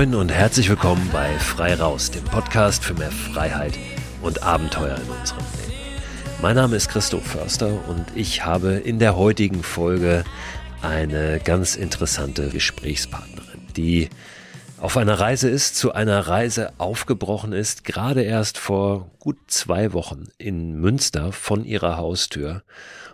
Moin und herzlich willkommen bei Frei Raus, dem Podcast für mehr Freiheit und Abenteuer in unserem Leben. Mein Name ist Christoph Förster und ich habe in der heutigen Folge eine ganz interessante Gesprächspartnerin, die auf einer Reise ist, zu einer Reise aufgebrochen ist, gerade erst vor gut zwei Wochen in Münster von ihrer Haustür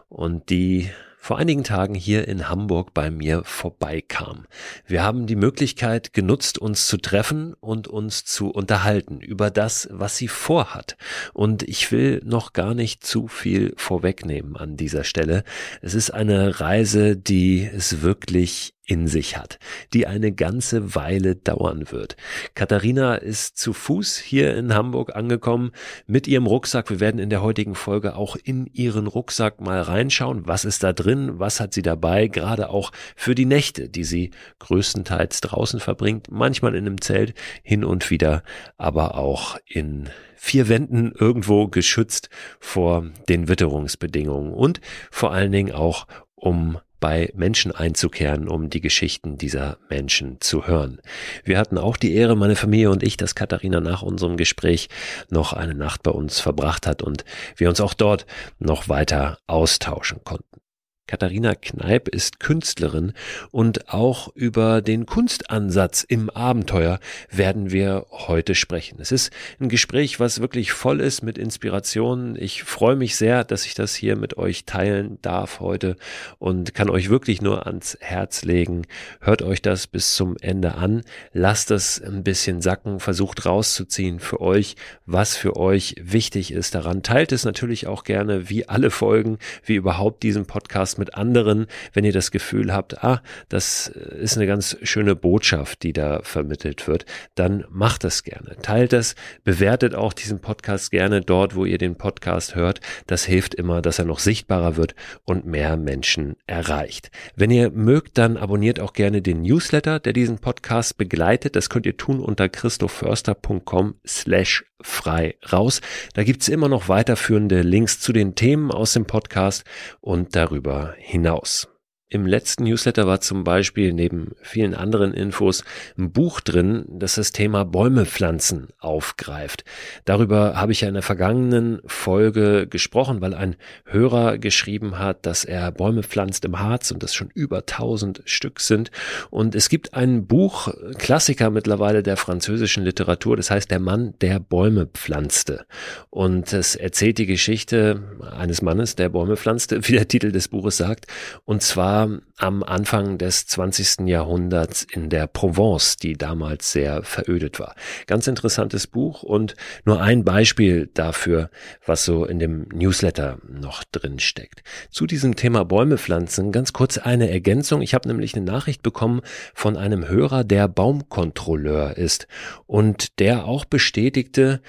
und die vor einigen Tagen hier in Hamburg bei mir vorbeikam. Wir haben die Möglichkeit genutzt, uns zu treffen und uns zu unterhalten über das, was sie vorhat. Und ich will noch gar nicht zu viel vorwegnehmen an dieser Stelle. Es ist eine Reise, die es wirklich in sich hat, die eine ganze Weile dauern wird. Katharina ist zu Fuß hier in Hamburg angekommen mit ihrem Rucksack. Wir werden in der heutigen Folge auch in ihren Rucksack mal reinschauen. Was ist da drin? Was hat sie dabei? Gerade auch für die Nächte, die sie größtenteils draußen verbringt, manchmal in einem Zelt, hin und wieder, aber auch in vier Wänden irgendwo geschützt vor den Witterungsbedingungen und vor allen Dingen auch um bei Menschen einzukehren, um die Geschichten dieser Menschen zu hören. Wir hatten auch die Ehre, meine Familie und ich, dass Katharina nach unserem Gespräch noch eine Nacht bei uns verbracht hat und wir uns auch dort noch weiter austauschen konnten. Katharina Kneip ist Künstlerin und auch über den Kunstansatz im Abenteuer werden wir heute sprechen. Es ist ein Gespräch, was wirklich voll ist mit Inspirationen. Ich freue mich sehr, dass ich das hier mit euch teilen darf heute und kann euch wirklich nur ans Herz legen. Hört euch das bis zum Ende an. Lasst es ein bisschen sacken. Versucht rauszuziehen für euch, was für euch wichtig ist daran. Teilt es natürlich auch gerne, wie alle Folgen, wie überhaupt diesen Podcast mit anderen, wenn ihr das Gefühl habt, ah, das ist eine ganz schöne Botschaft, die da vermittelt wird, dann macht das gerne. Teilt das, bewertet auch diesen Podcast gerne dort, wo ihr den Podcast hört. Das hilft immer, dass er noch sichtbarer wird und mehr Menschen erreicht. Wenn ihr mögt, dann abonniert auch gerne den Newsletter, der diesen Podcast begleitet. Das könnt ihr tun unter christophförster.com slash frei raus. Da gibt's immer noch weiterführende Links zu den Themen aus dem Podcast und darüber hinaus. Im letzten Newsletter war zum Beispiel neben vielen anderen Infos ein Buch drin, das das Thema Bäume pflanzen aufgreift. Darüber habe ich ja in der vergangenen Folge gesprochen, weil ein Hörer geschrieben hat, dass er Bäume pflanzt im Harz und das schon über tausend Stück sind. Und es gibt ein Buch, Klassiker mittlerweile der französischen Literatur, das heißt Der Mann, der Bäume pflanzte. Und es erzählt die Geschichte eines Mannes, der Bäume pflanzte, wie der Titel des Buches sagt. Und zwar war am Anfang des 20. Jahrhunderts in der Provence, die damals sehr verödet war. Ganz interessantes Buch und nur ein Beispiel dafür, was so in dem Newsletter noch drin steckt. Zu diesem Thema Bäume pflanzen ganz kurz eine Ergänzung. Ich habe nämlich eine Nachricht bekommen von einem Hörer, der Baumkontrolleur ist und der auch bestätigte,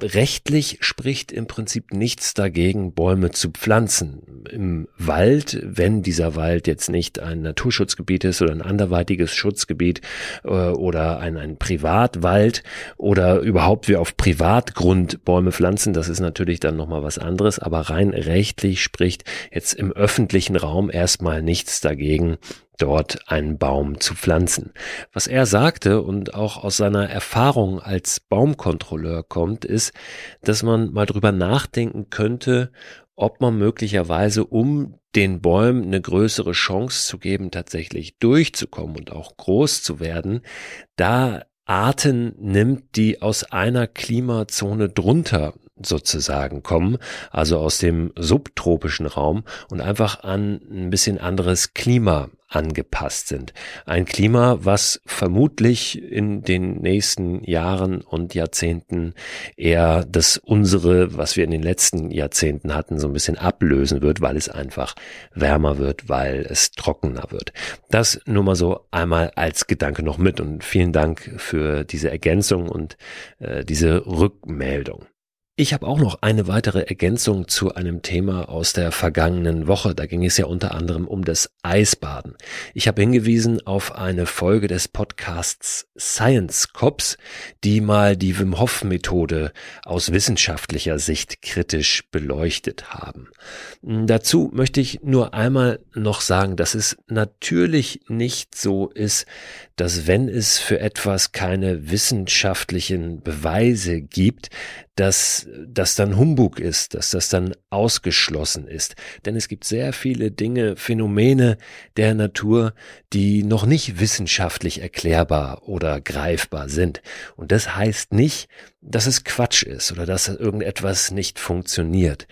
rechtlich spricht im Prinzip nichts dagegen, Bäume zu pflanzen. Im Wald, wenn dieser Wald jetzt nicht ein Naturschutzgebiet ist oder ein anderweitiges Schutzgebiet äh, oder ein, ein Privatwald oder überhaupt wir auf Privatgrund Bäume pflanzen, das ist natürlich dann nochmal was anderes, aber rein rechtlich spricht jetzt im öffentlichen Raum erstmal nichts dagegen, dort einen Baum zu pflanzen. Was er sagte und auch aus seiner Erfahrung als Baumkontrolleur kommt, ist, dass man mal drüber nachdenken könnte, ob man möglicherweise, um den Bäumen eine größere Chance zu geben, tatsächlich durchzukommen und auch groß zu werden, da Arten nimmt, die aus einer Klimazone drunter sozusagen kommen, also aus dem subtropischen Raum und einfach an ein bisschen anderes Klima angepasst sind. Ein Klima, was vermutlich in den nächsten Jahren und Jahrzehnten eher das unsere, was wir in den letzten Jahrzehnten hatten, so ein bisschen ablösen wird, weil es einfach wärmer wird, weil es trockener wird. Das nur mal so einmal als Gedanke noch mit und vielen Dank für diese Ergänzung und äh, diese Rückmeldung. Ich habe auch noch eine weitere Ergänzung zu einem Thema aus der vergangenen Woche. Da ging es ja unter anderem um das Eisbaden. Ich habe hingewiesen auf eine Folge des Podcasts Science Cops, die mal die Wim Hof Methode aus wissenschaftlicher Sicht kritisch beleuchtet haben. Dazu möchte ich nur einmal noch sagen, dass es natürlich nicht so ist, dass wenn es für etwas keine wissenschaftlichen Beweise gibt, dass das dann Humbug ist, dass das dann ausgeschlossen ist. Denn es gibt sehr viele Dinge, Phänomene der Natur, die noch nicht wissenschaftlich erklärbar oder greifbar sind. Und das heißt nicht, dass es Quatsch ist oder dass irgendetwas nicht funktioniert.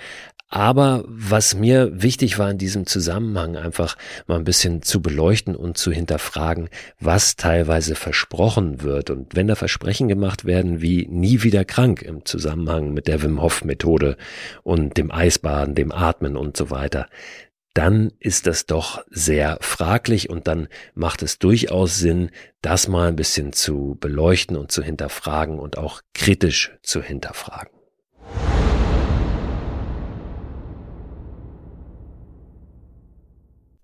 Aber was mir wichtig war in diesem Zusammenhang einfach mal ein bisschen zu beleuchten und zu hinterfragen, was teilweise versprochen wird. Und wenn da Versprechen gemacht werden wie nie wieder krank im Zusammenhang mit der Wim Hof Methode und dem Eisbaden, dem Atmen und so weiter, dann ist das doch sehr fraglich und dann macht es durchaus Sinn, das mal ein bisschen zu beleuchten und zu hinterfragen und auch kritisch zu hinterfragen.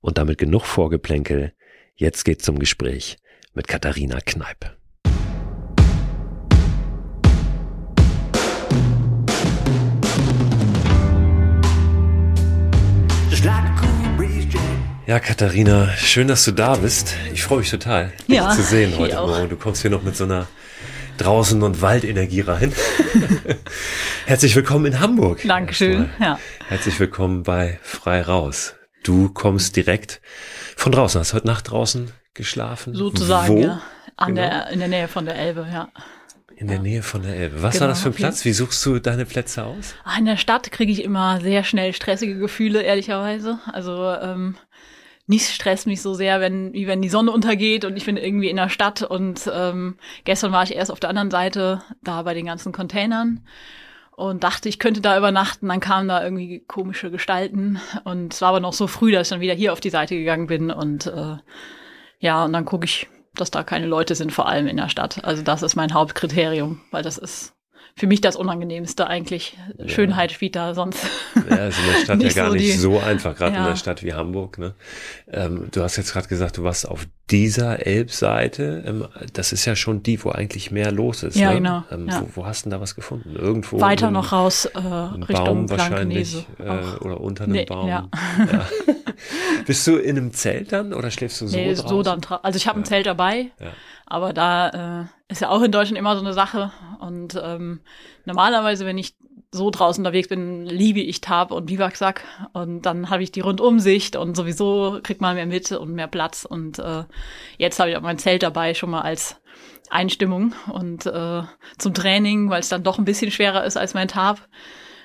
Und damit genug Vorgeplänkel. Jetzt geht's zum Gespräch mit Katharina Kneip. Ja, Katharina, schön, dass du da bist. Ich freue mich total, dich ja, zu sehen heute Morgen. Du kommst hier noch mit so einer draußen und Waldenergie rein. Herzlich willkommen in Hamburg. Dankeschön. Ja. Herzlich willkommen bei Frei Raus. Du kommst direkt von draußen. Hast heute Nacht draußen geschlafen? Sozusagen, Wo? ja. An genau. der, in der Nähe von der Elbe, ja. In der Nähe von der Elbe. Was genau, war das für ein Platz? Wie suchst du deine Plätze aus? Ah, in der Stadt kriege ich immer sehr schnell stressige Gefühle, ehrlicherweise. Also ähm, nichts stresst mich so sehr, wenn, wie wenn die Sonne untergeht und ich bin irgendwie in der Stadt. Und ähm, gestern war ich erst auf der anderen Seite, da bei den ganzen Containern und dachte, ich könnte da übernachten. Dann kamen da irgendwie komische Gestalten und es war aber noch so früh, dass ich dann wieder hier auf die Seite gegangen bin und äh, Ja, und dann gucke ich, dass da keine Leute sind, vor allem in der Stadt. Also das ist mein Hauptkriterium, weil das ist für mich das Unangenehmste eigentlich. Ja. Schönheit spielt da sonst. Ja, ist in der Stadt ja gar so nicht so einfach, gerade ja. in der Stadt wie Hamburg. Ne? Ähm, du hast jetzt gerade gesagt, du warst auf dieser Elbseite. Ähm, das ist ja schon die, wo eigentlich mehr los ist. Ja, ne? genau. Ähm, ja. Wo, wo, hast du denn da was gefunden? Irgendwo? Weiter noch raus äh, Richtung Baum wahrscheinlich äh, oder unter einem nee, Baum. Ja. Bist du in einem Zelt dann oder schläfst du so nee, draußen? so dann. Also ich habe ein Zelt dabei. Ja. Aber da äh, ist ja auch in Deutschland immer so eine Sache. Und ähm, normalerweise, wenn ich so draußen unterwegs bin, liebe ich Tab und Biwaksack. Und dann habe ich die Rundumsicht und sowieso kriegt man mehr mit und mehr Platz. Und äh, jetzt habe ich auch mein Zelt dabei schon mal als Einstimmung und äh, zum Training, weil es dann doch ein bisschen schwerer ist als mein Tab.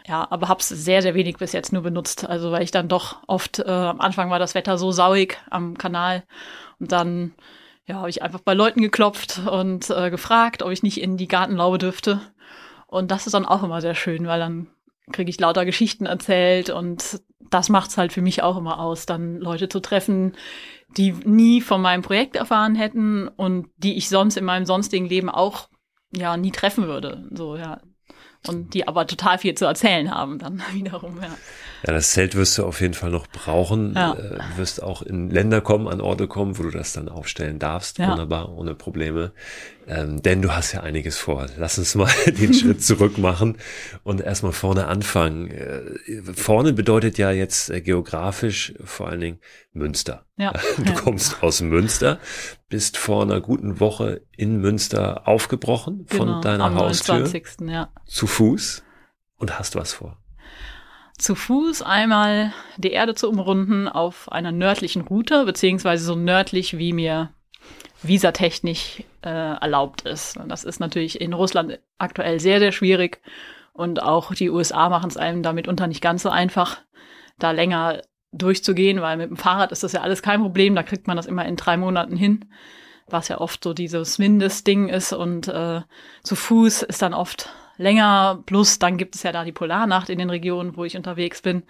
Ja, aber hab's sehr, sehr wenig bis jetzt nur benutzt. Also weil ich dann doch oft, äh, am Anfang war das Wetter so sauig am Kanal und dann ja, habe ich einfach bei Leuten geklopft und äh, gefragt, ob ich nicht in die Gartenlaube dürfte. Und das ist dann auch immer sehr schön, weil dann kriege ich lauter Geschichten erzählt und das macht's halt für mich auch immer aus, dann Leute zu treffen, die nie von meinem Projekt erfahren hätten und die ich sonst in meinem sonstigen Leben auch ja nie treffen würde. So, ja. Und die aber total viel zu erzählen haben dann wiederum, ja. Ja, das Zelt wirst du auf jeden Fall noch brauchen. Ja. Äh, wirst auch in Länder kommen, an Orte kommen, wo du das dann aufstellen darfst. Ja. Wunderbar, ohne Probleme. Ähm, denn du hast ja einiges vor. Lass uns mal den Schritt zurück machen und erstmal vorne anfangen. Äh, vorne bedeutet ja jetzt äh, geografisch vor allen Dingen Münster. Ja. Du kommst aus Münster, bist vor einer guten Woche in Münster aufgebrochen von genau, deiner am Haustür 29. Ja. zu Fuß und hast was vor zu Fuß einmal die Erde zu umrunden auf einer nördlichen Route, beziehungsweise so nördlich, wie mir visatechnisch äh, erlaubt ist. Und das ist natürlich in Russland aktuell sehr, sehr schwierig. Und auch die USA machen es einem damit unter nicht ganz so einfach, da länger durchzugehen, weil mit dem Fahrrad ist das ja alles kein Problem. Da kriegt man das immer in drei Monaten hin, was ja oft so dieses Mindestding ist. Und äh, zu Fuß ist dann oft länger. Plus dann gibt es ja da die Polarnacht in den Regionen, wo ich unterwegs bin.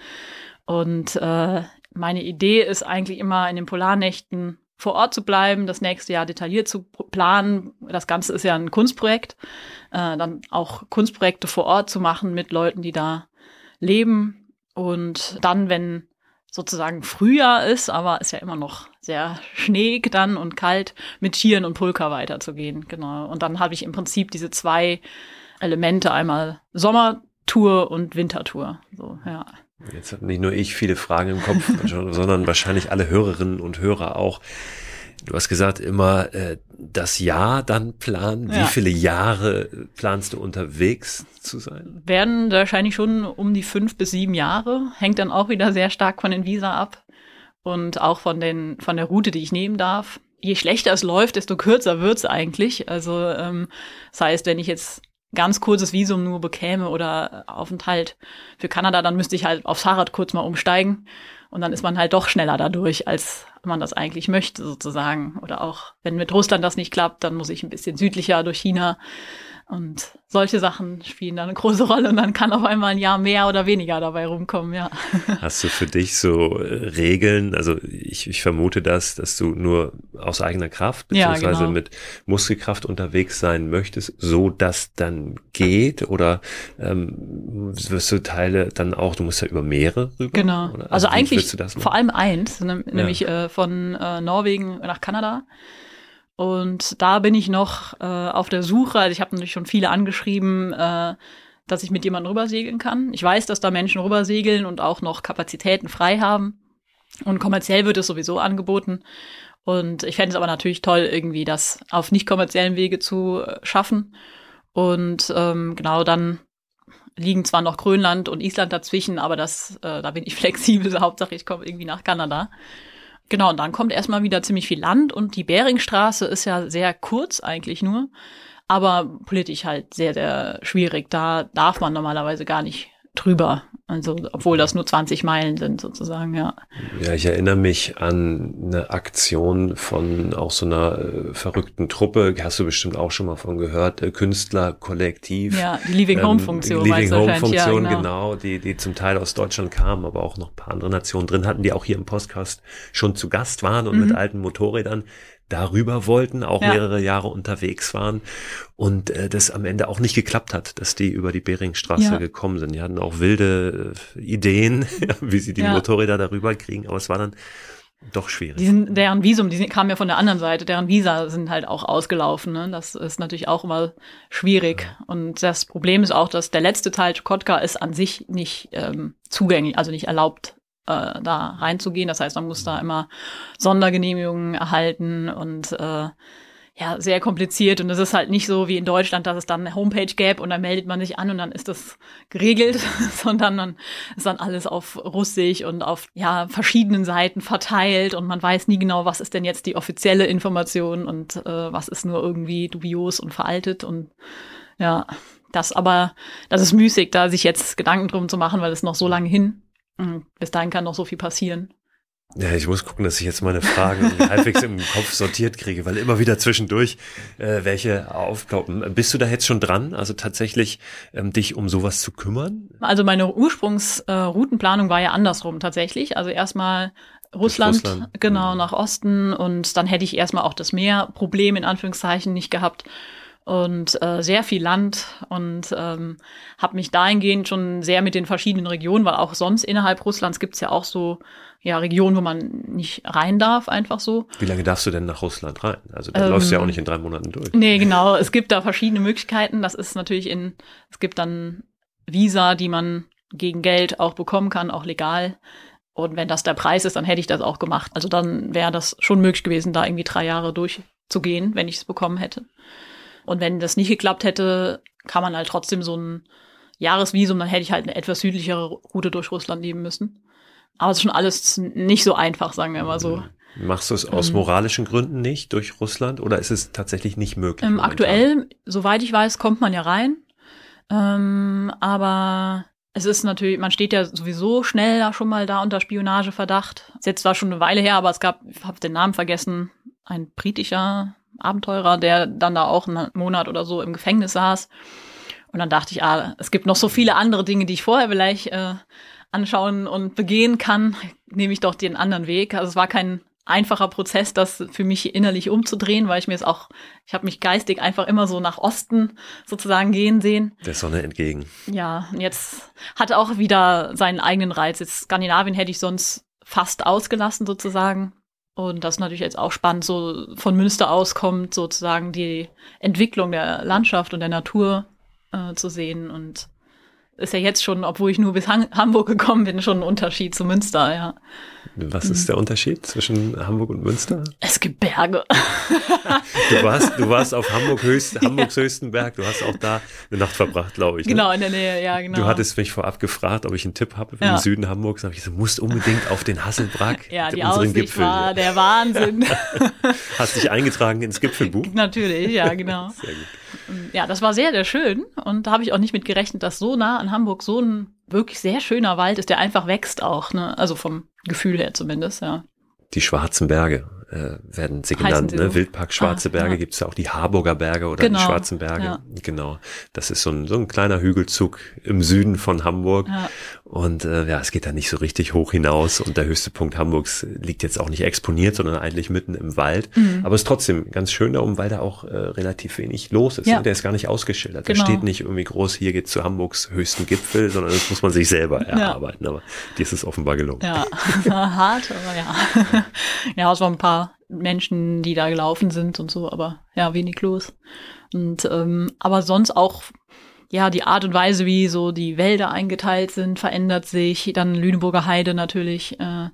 Und äh, meine Idee ist eigentlich immer in den Polarnächten vor Ort zu bleiben, das nächste Jahr detailliert zu planen. Das Ganze ist ja ein Kunstprojekt. Äh, dann auch Kunstprojekte vor Ort zu machen mit Leuten, die da leben. Und dann, wenn sozusagen Frühjahr ist, aber ist ja immer noch sehr schneeig dann und kalt, mit Tieren und Pulka weiterzugehen. Genau. Und dann habe ich im Prinzip diese zwei Elemente, einmal Sommertour und Wintertour. So, ja. Jetzt habe nicht nur ich viele Fragen im Kopf, sondern wahrscheinlich alle Hörerinnen und Hörer auch. Du hast gesagt, immer äh, das Jahr dann planen. Wie ja. viele Jahre planst du unterwegs zu sein? Werden wahrscheinlich schon um die fünf bis sieben Jahre. Hängt dann auch wieder sehr stark von den Visa ab und auch von den von der Route, die ich nehmen darf. Je schlechter es läuft, desto kürzer wird's eigentlich. Also ähm, das heißt, wenn ich jetzt ganz kurzes Visum nur bekäme oder Aufenthalt für Kanada, dann müsste ich halt aufs Fahrrad kurz mal umsteigen und dann ist man halt doch schneller dadurch, als man das eigentlich möchte sozusagen. Oder auch wenn mit Russland das nicht klappt, dann muss ich ein bisschen südlicher durch China und solche Sachen spielen dann eine große Rolle und dann kann auf einmal ein Jahr mehr oder weniger dabei rumkommen, ja. Hast du für dich so äh, Regeln? Also ich, ich vermute das, dass du nur aus eigener Kraft beziehungsweise ja, genau. mit Muskelkraft unterwegs sein möchtest, so dass dann geht oder ähm, wirst du Teile dann auch, du musst ja über Meere rüber? Genau. Also, also eigentlich vor allem eins, nämlich ja. äh, von äh, Norwegen nach Kanada. Und da bin ich noch äh, auf der Suche. Also ich habe natürlich schon viele angeschrieben, äh, dass ich mit jemandem rübersegeln kann. Ich weiß, dass da Menschen rübersegeln und auch noch Kapazitäten frei haben. Und kommerziell wird es sowieso angeboten. Und ich fände es aber natürlich toll, irgendwie das auf nicht kommerziellen Wege zu äh, schaffen. Und ähm, genau dann liegen zwar noch Grönland und Island dazwischen, aber das, äh, da bin ich flexibel. Hauptsache, ich komme irgendwie nach Kanada. Genau, und dann kommt erstmal wieder ziemlich viel Land und die Beringstraße ist ja sehr kurz eigentlich nur, aber politisch halt sehr, sehr schwierig. Da darf man normalerweise gar nicht drüber. Also, obwohl das nur 20 Meilen sind, sozusagen, ja. Ja, ich erinnere mich an eine Aktion von auch so einer äh, verrückten Truppe, hast du bestimmt auch schon mal von gehört, äh, Künstlerkollektiv. Ja, die Living Home Funktion. Ähm, Living Home Funktion, ja, genau. genau, die, die zum Teil aus Deutschland kamen, aber auch noch ein paar andere Nationen drin hatten, die auch hier im Podcast schon zu Gast waren und mhm. mit alten Motorrädern darüber wollten, auch ja. mehrere Jahre unterwegs waren und äh, das am Ende auch nicht geklappt hat, dass die über die Beringstraße ja. gekommen sind. Die hatten auch wilde äh, Ideen, wie sie die ja. Motorräder darüber kriegen, aber es war dann doch schwierig. Die sind, deren Visum, die kamen ja von der anderen Seite, deren Visa sind halt auch ausgelaufen. Ne? Das ist natürlich auch immer schwierig. Ja. Und das Problem ist auch, dass der letzte Teil Chukotka ist an sich nicht ähm, zugänglich, also nicht erlaubt, äh, da reinzugehen. Das heißt, man muss da immer Sondergenehmigungen erhalten und äh, ja, sehr kompliziert und es ist halt nicht so wie in Deutschland, dass es dann eine Homepage gäbe und dann meldet man sich an und dann ist das geregelt, sondern dann ist dann alles auf Russisch und auf ja verschiedenen Seiten verteilt und man weiß nie genau, was ist denn jetzt die offizielle Information und äh, was ist nur irgendwie dubios und veraltet und ja, das aber, das ist müßig, da sich jetzt Gedanken drum zu machen, weil es noch so lange hin. Bis dahin kann noch so viel passieren. Ja, ich muss gucken, dass ich jetzt meine Fragen halbwegs im Kopf sortiert kriege, weil immer wieder zwischendurch äh, welche aufploppen. Bist du da jetzt schon dran, also tatsächlich ähm, dich um sowas zu kümmern? Also meine Ursprungsroutenplanung äh, war ja andersrum tatsächlich. Also erstmal Russland, Russland, genau, mhm. nach Osten und dann hätte ich erstmal auch das Meerproblem in Anführungszeichen nicht gehabt und äh, sehr viel Land und ähm, habe mich dahingehend schon sehr mit den verschiedenen Regionen, weil auch sonst innerhalb Russlands gibt's ja auch so ja Regionen, wo man nicht rein darf, einfach so. Wie lange darfst du denn nach Russland rein? Also da ähm, läufst du ja auch nicht in drei Monaten durch. Nee, genau. Es gibt da verschiedene Möglichkeiten. Das ist natürlich in, es gibt dann Visa, die man gegen Geld auch bekommen kann, auch legal. Und wenn das der Preis ist, dann hätte ich das auch gemacht. Also dann wäre das schon möglich gewesen, da irgendwie drei Jahre durchzugehen, wenn ich es bekommen hätte. Und wenn das nicht geklappt hätte, kann man halt trotzdem so ein Jahresvisum, dann hätte ich halt eine etwas südlichere Route durch Russland nehmen müssen. Aber es ist schon alles nicht so einfach, sagen wir mal so. Machst du es aus ähm, moralischen Gründen nicht durch Russland oder ist es tatsächlich nicht möglich? Ähm, aktuell, soweit ich weiß, kommt man ja rein. Ähm, aber es ist natürlich, man steht ja sowieso schnell da schon mal da unter Spionageverdacht. Ist jetzt zwar schon eine Weile her, aber es gab, ich habe den Namen vergessen, ein britischer Abenteurer, der dann da auch einen Monat oder so im Gefängnis saß. Und dann dachte ich, ah, es gibt noch so viele andere Dinge, die ich vorher vielleicht äh, anschauen und begehen kann, nehme ich doch den anderen Weg. Also es war kein einfacher Prozess, das für mich innerlich umzudrehen, weil ich mir es auch, ich habe mich geistig einfach immer so nach Osten sozusagen gehen sehen. Der Sonne entgegen. Ja, und jetzt hat auch wieder seinen eigenen Reiz. Jetzt Skandinavien hätte ich sonst fast ausgelassen sozusagen. Und das ist natürlich jetzt auch spannend, so von Münster aus kommt sozusagen die Entwicklung der Landschaft und der Natur äh, zu sehen. Und ist ja jetzt schon, obwohl ich nur bis Hamburg gekommen bin, schon ein Unterschied zu Münster, ja. Was ist der Unterschied zwischen Hamburg und Münster? Es gibt Berge. du warst, du warst auf Hamburg höchst, Hamburgs ja. höchsten Berg. Du hast auch da eine Nacht verbracht, glaube ich. Ne? Genau, in der Nähe, ja, genau. Du hattest mich vorab gefragt, ob ich einen Tipp habe ja. im Süden Hamburgs. Da habe ich gesagt, du musst unbedingt auf den Hasselbrack, ja, die unseren Aussicht Gipfel. war der Wahnsinn. hast dich eingetragen ins Gipfelbuch? Natürlich, ja, genau. Sehr gut. Ja, das war sehr, sehr schön. Und da habe ich auch nicht mit gerechnet, dass so nah an Hamburg so ein wirklich sehr schöner Wald ist, der einfach wächst auch, ne? Also vom Gefühl her zumindest, ja. Die Schwarzen Berge äh, werden sie genannt. Sie ne? So? Wildpark Schwarze ah, Berge ja. gibt es auch die Harburger Berge oder genau, die Schwarzen Berge. Ja. Genau. Das ist so ein, so ein kleiner Hügelzug im Süden von Hamburg. Ja. Und äh, ja, es geht da nicht so richtig hoch hinaus. Und der höchste Punkt Hamburgs liegt jetzt auch nicht exponiert, sondern eigentlich mitten im Wald. Mhm. Aber es ist trotzdem ganz schön da oben, weil da auch äh, relativ wenig los ist. Ja. Ne? Der ist gar nicht ausgeschildert. Genau. Da steht nicht irgendwie groß, hier geht's zu Hamburgs höchsten Gipfel, sondern das muss man sich selber erarbeiten. Aber dir ist es offenbar gelungen. Ja, hart, aber ja. ja, es waren ein paar Menschen, die da gelaufen sind und so, aber ja, wenig los. Und ähm, aber sonst auch ja, die Art und Weise, wie so die Wälder eingeteilt sind, verändert sich. Dann Lüneburger Heide natürlich, äh,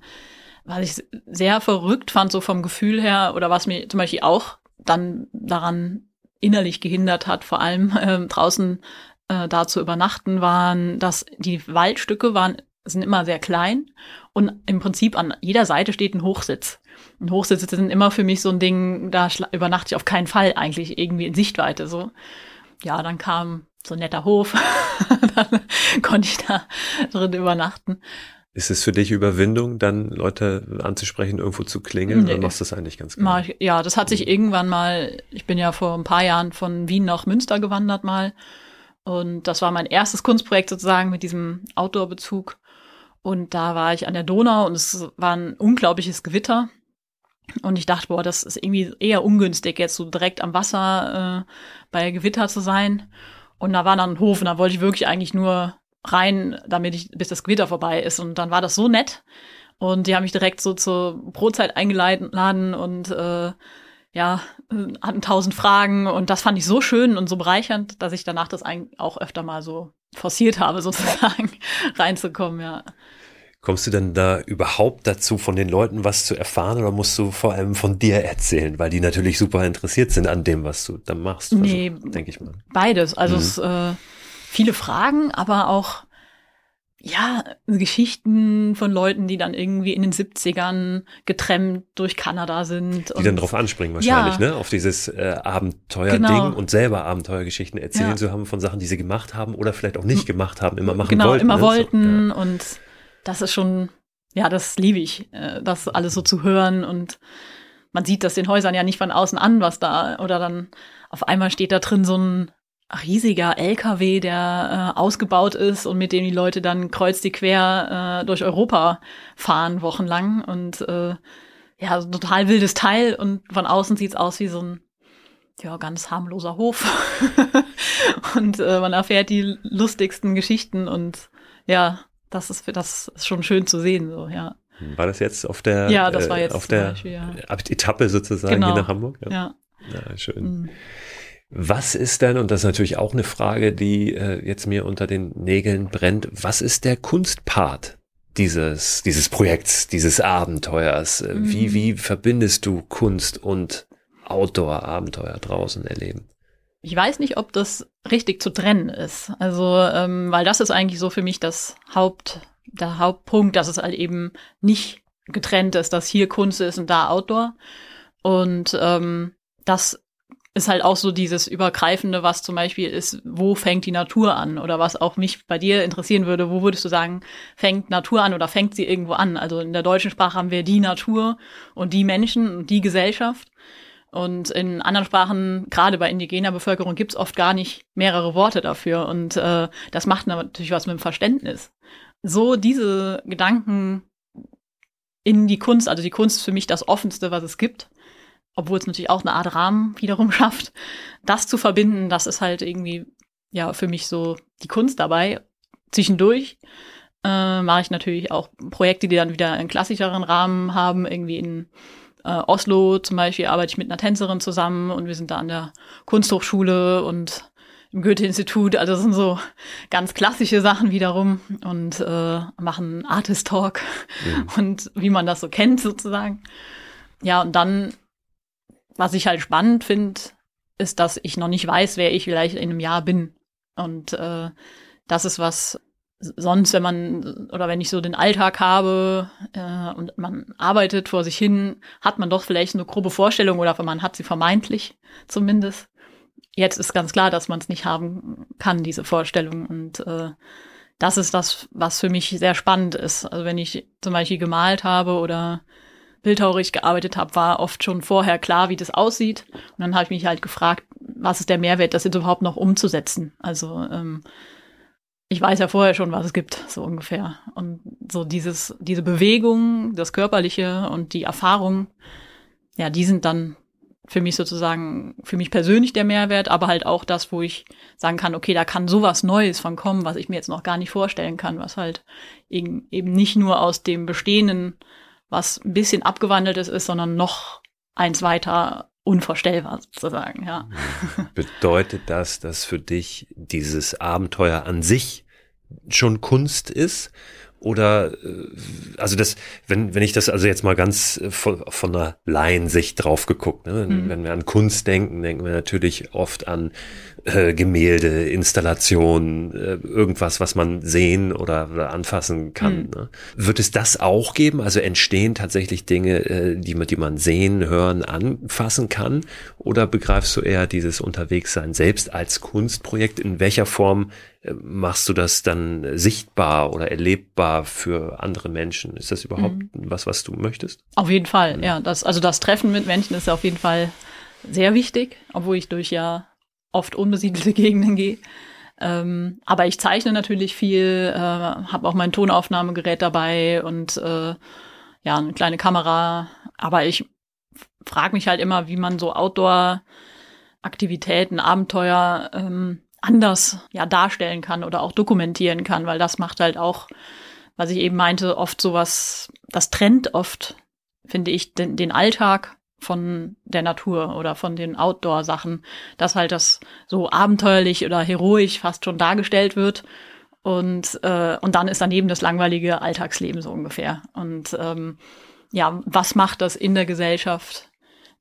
was ich sehr verrückt fand, so vom Gefühl her, oder was mir zum Beispiel auch dann daran innerlich gehindert hat, vor allem äh, draußen äh, da zu übernachten, waren, dass die Waldstücke waren, sind immer sehr klein und im Prinzip an jeder Seite steht ein Hochsitz. Und Hochsitze sind immer für mich so ein Ding, da übernachte ich auf keinen Fall eigentlich irgendwie in Sichtweite so. Ja, dann kam so ein netter Hof, dann konnte ich da drin übernachten. Ist es für dich Überwindung, dann Leute anzusprechen, irgendwo zu klingeln? Nee. Oder machst du das eigentlich ganz gut? Ja, das hat sich irgendwann mal, ich bin ja vor ein paar Jahren von Wien nach Münster gewandert mal. Und das war mein erstes Kunstprojekt sozusagen mit diesem Outdoor-Bezug. Und da war ich an der Donau und es war ein unglaubliches Gewitter. Und ich dachte, boah, das ist irgendwie eher ungünstig, jetzt so direkt am Wasser äh, bei Gewitter zu sein. Und da war dann ein Hof und da wollte ich wirklich eigentlich nur rein, damit ich, bis das Gewitter vorbei ist. Und dann war das so nett. Und die haben mich direkt so zur Brotzeit eingeladen und äh, ja, hatten tausend Fragen. Und das fand ich so schön und so bereichernd, dass ich danach das auch öfter mal so forciert habe, sozusagen reinzukommen, ja. Kommst du denn da überhaupt dazu, von den Leuten was zu erfahren oder musst du vor allem von dir erzählen, weil die natürlich super interessiert sind an dem, was du da machst? Also, nee, denke ich mal. Beides. Also mhm. es, äh, viele Fragen, aber auch ja, Geschichten von Leuten, die dann irgendwie in den 70ern getrennt durch Kanada sind. Die dann drauf anspringen wahrscheinlich, ja. ne? Auf dieses äh, Abenteuerding genau. und selber Abenteuergeschichten erzählen ja. zu haben von Sachen, die sie gemacht haben oder vielleicht auch nicht gemacht haben, immer machen genau, wollten. Genau, immer ne? wollten so, ja. und das ist schon, ja, das liebe ich, äh, das alles so zu hören und man sieht das den Häusern ja nicht von außen an, was da, oder dann auf einmal steht da drin so ein riesiger LKW, der äh, ausgebaut ist und mit dem die Leute dann kreuz die quer äh, durch Europa fahren, wochenlang. Und äh, ja, so ein total wildes Teil und von außen sieht's aus wie so ein ja, ganz harmloser Hof. und äh, man erfährt die lustigsten Geschichten und ja, das ist, das ist schon schön zu sehen, so, ja. War das jetzt auf der, ja, das war jetzt äh, auf der Beispiel, ja. Etappe sozusagen genau. hier nach Hamburg? Ja, ja. ja schön. Mhm. Was ist denn, und das ist natürlich auch eine Frage, die äh, jetzt mir unter den Nägeln brennt, was ist der Kunstpart dieses, dieses Projekts, dieses Abenteuers? Äh, mhm. Wie, wie verbindest du Kunst und Outdoor-Abenteuer draußen erleben? Ich weiß nicht, ob das richtig zu trennen ist. Also, ähm, weil das ist eigentlich so für mich das Haupt, der Hauptpunkt, dass es halt eben nicht getrennt ist, dass hier Kunst ist und da Outdoor. Und ähm, das ist halt auch so dieses Übergreifende, was zum Beispiel ist, wo fängt die Natur an? Oder was auch mich bei dir interessieren würde, wo würdest du sagen, fängt Natur an oder fängt sie irgendwo an? Also in der deutschen Sprache haben wir die Natur und die Menschen und die Gesellschaft. Und in anderen Sprachen, gerade bei indigener Bevölkerung, gibt's oft gar nicht mehrere Worte dafür. Und äh, das macht natürlich was mit dem Verständnis. So diese Gedanken in die Kunst, also die Kunst ist für mich das Offenste, was es gibt, obwohl es natürlich auch eine Art Rahmen wiederum schafft, das zu verbinden, das ist halt irgendwie ja für mich so die Kunst dabei. Zwischendurch äh, mache ich natürlich auch Projekte, die dann wieder einen klassischeren Rahmen haben, irgendwie in äh, Oslo zum Beispiel arbeite ich mit einer Tänzerin zusammen und wir sind da an der Kunsthochschule und im Goethe-Institut. Also das sind so ganz klassische Sachen wiederum und äh, machen Artist Talk mhm. und wie man das so kennt sozusagen. Ja, und dann, was ich halt spannend finde, ist, dass ich noch nicht weiß, wer ich vielleicht in einem Jahr bin. Und äh, das ist was, sonst, wenn man oder wenn ich so den Alltag habe äh, und man arbeitet vor sich hin, hat man doch vielleicht eine grobe Vorstellung oder man hat sie vermeintlich zumindest. Jetzt ist ganz klar, dass man es nicht haben kann, diese Vorstellung. Und äh, das ist das, was für mich sehr spannend ist. Also wenn ich zum Beispiel gemalt habe oder bildhauerig gearbeitet habe, war oft schon vorher klar, wie das aussieht. Und dann habe ich mich halt gefragt, was ist der Mehrwert, das jetzt überhaupt noch umzusetzen? Also ähm, ich weiß ja vorher schon, was es gibt, so ungefähr. Und so dieses, diese Bewegung, das Körperliche und die Erfahrung, ja, die sind dann für mich sozusagen, für mich persönlich der Mehrwert, aber halt auch das, wo ich sagen kann, okay, da kann sowas Neues von kommen, was ich mir jetzt noch gar nicht vorstellen kann, was halt eben, nicht nur aus dem Bestehenden, was ein bisschen abgewandeltes ist, sondern noch eins weiter unvorstellbar sozusagen, ja. Bedeutet das, dass für dich dieses Abenteuer an sich schon Kunst ist? Oder äh, also das, wenn, wenn ich das also jetzt mal ganz äh, von, von einer Laiensicht drauf geguckt, ne? Mhm. wenn wir an Kunst denken, denken wir natürlich oft an äh, Gemälde, Installationen, äh, irgendwas, was man sehen oder, oder anfassen kann. Mhm. Ne? Wird es das auch geben? Also entstehen tatsächlich Dinge, äh, die, man, die man sehen, hören, anfassen kann? Oder begreifst du eher dieses Unterwegssein selbst als Kunstprojekt? In welcher Form machst du das dann sichtbar oder erlebbar für andere Menschen? Ist das überhaupt mhm. was, was du möchtest? Auf jeden Fall, mhm. ja. Das, also das Treffen mit Menschen ist auf jeden Fall sehr wichtig, obwohl ich durch ja oft unbesiedelte Gegenden gehe. Ähm, aber ich zeichne natürlich viel, äh, habe auch mein Tonaufnahmegerät dabei und äh, ja, eine kleine Kamera. Aber ich frage mich halt immer, wie man so Outdoor-Aktivitäten, Abenteuer ähm, anders ja darstellen kann oder auch dokumentieren kann, weil das macht halt auch, was ich eben meinte, oft sowas, das trennt oft, finde ich, den, den Alltag von der Natur oder von den Outdoor-Sachen, dass halt das so abenteuerlich oder heroisch fast schon dargestellt wird. Und, äh, und dann ist daneben das langweilige Alltagsleben so ungefähr. Und ähm, ja, was macht das in der Gesellschaft,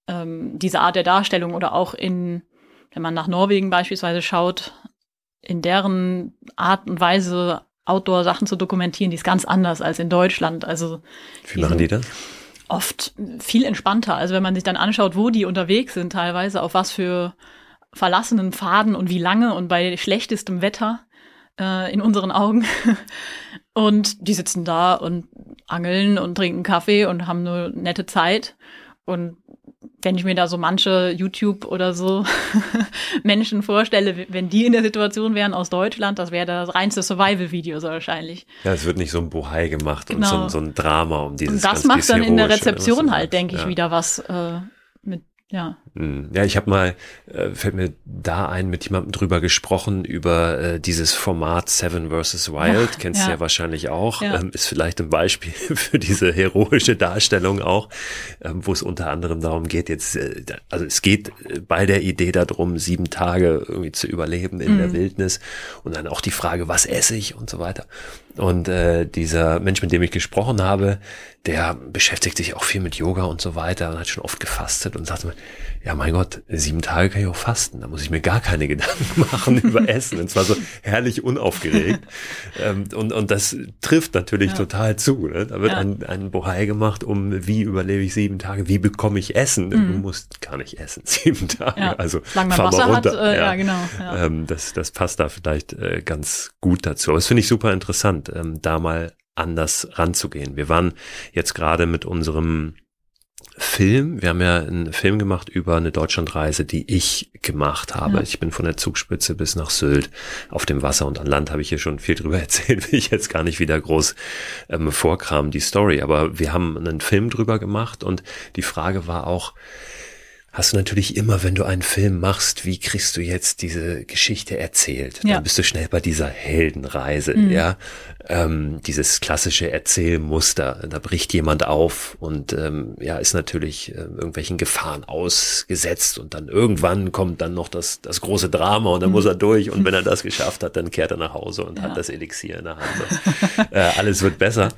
ähm, diese Art der Darstellung oder auch in wenn man nach Norwegen beispielsweise schaut, in deren Art und Weise Outdoor-Sachen zu dokumentieren, die ist ganz anders als in Deutschland. Also wie machen die das? Oft viel entspannter. Also wenn man sich dann anschaut, wo die unterwegs sind, teilweise auf was für verlassenen Pfaden und wie lange und bei schlechtestem Wetter äh, in unseren Augen. und die sitzen da und angeln und trinken Kaffee und haben eine nette Zeit. Und wenn ich mir da so manche YouTube oder so Menschen vorstelle, wenn die in der Situation wären aus Deutschland, das wäre das reinste Survival-Video so wahrscheinlich. Ja, es wird nicht so ein Bohai gemacht genau. und so, genau. so, ein Drama um dieses. Und das macht dann in der Rezeption halt, denke ich, ja. wieder was äh, mit ja. Hm. Ja, ich habe mal, äh, fällt mir da ein, mit jemandem drüber gesprochen, über äh, dieses Format Seven vs. Wild, kennst ja. du ja wahrscheinlich auch, ja. Ähm, ist vielleicht ein Beispiel für diese heroische Darstellung auch, ähm, wo es unter anderem darum geht, jetzt, äh, also es geht äh, bei der Idee darum, sieben Tage irgendwie zu überleben in mhm. der Wildnis und dann auch die Frage, was esse ich und so weiter. Und äh, dieser Mensch, mit dem ich gesprochen habe, der beschäftigt sich auch viel mit Yoga und so weiter und hat schon oft gefastet und sagt mir, ja mein Gott, sieben Tage kann ich auch fasten, da muss ich mir gar keine Gedanken machen über Essen. Und zwar so herrlich unaufgeregt. ähm, und, und das trifft natürlich ja. total zu. Ne? Da wird ja. ein, ein Bohai gemacht, um wie überlebe ich sieben Tage, wie bekomme ich Essen? Mhm. Du musst gar nicht essen, sieben Tage. Ja. Also fahr mal runter. Hat, äh, ja. genau. Ähm, das, das passt da vielleicht äh, ganz gut dazu. Aber das finde ich super interessant, ähm, da mal anders ranzugehen. Wir waren jetzt gerade mit unserem Film. Wir haben ja einen Film gemacht über eine Deutschlandreise, die ich gemacht habe. Ja. Ich bin von der Zugspitze bis nach Sylt auf dem Wasser und an Land habe ich hier schon viel drüber erzählt, will ich jetzt gar nicht wieder groß ähm, vorkramen, die Story. Aber wir haben einen Film drüber gemacht und die Frage war auch, hast du natürlich immer, wenn du einen Film machst, wie kriegst du jetzt diese Geschichte erzählt? Ja. Dann bist du schnell bei dieser Heldenreise, mhm. ja. Ähm, dieses klassische Erzählmuster. Da bricht jemand auf und ähm, ja, ist natürlich äh, irgendwelchen Gefahren ausgesetzt und dann irgendwann kommt dann noch das, das große Drama und dann mhm. muss er durch und wenn er das geschafft hat, dann kehrt er nach Hause und ja. hat das Elixier in der Hand. äh, alles wird besser.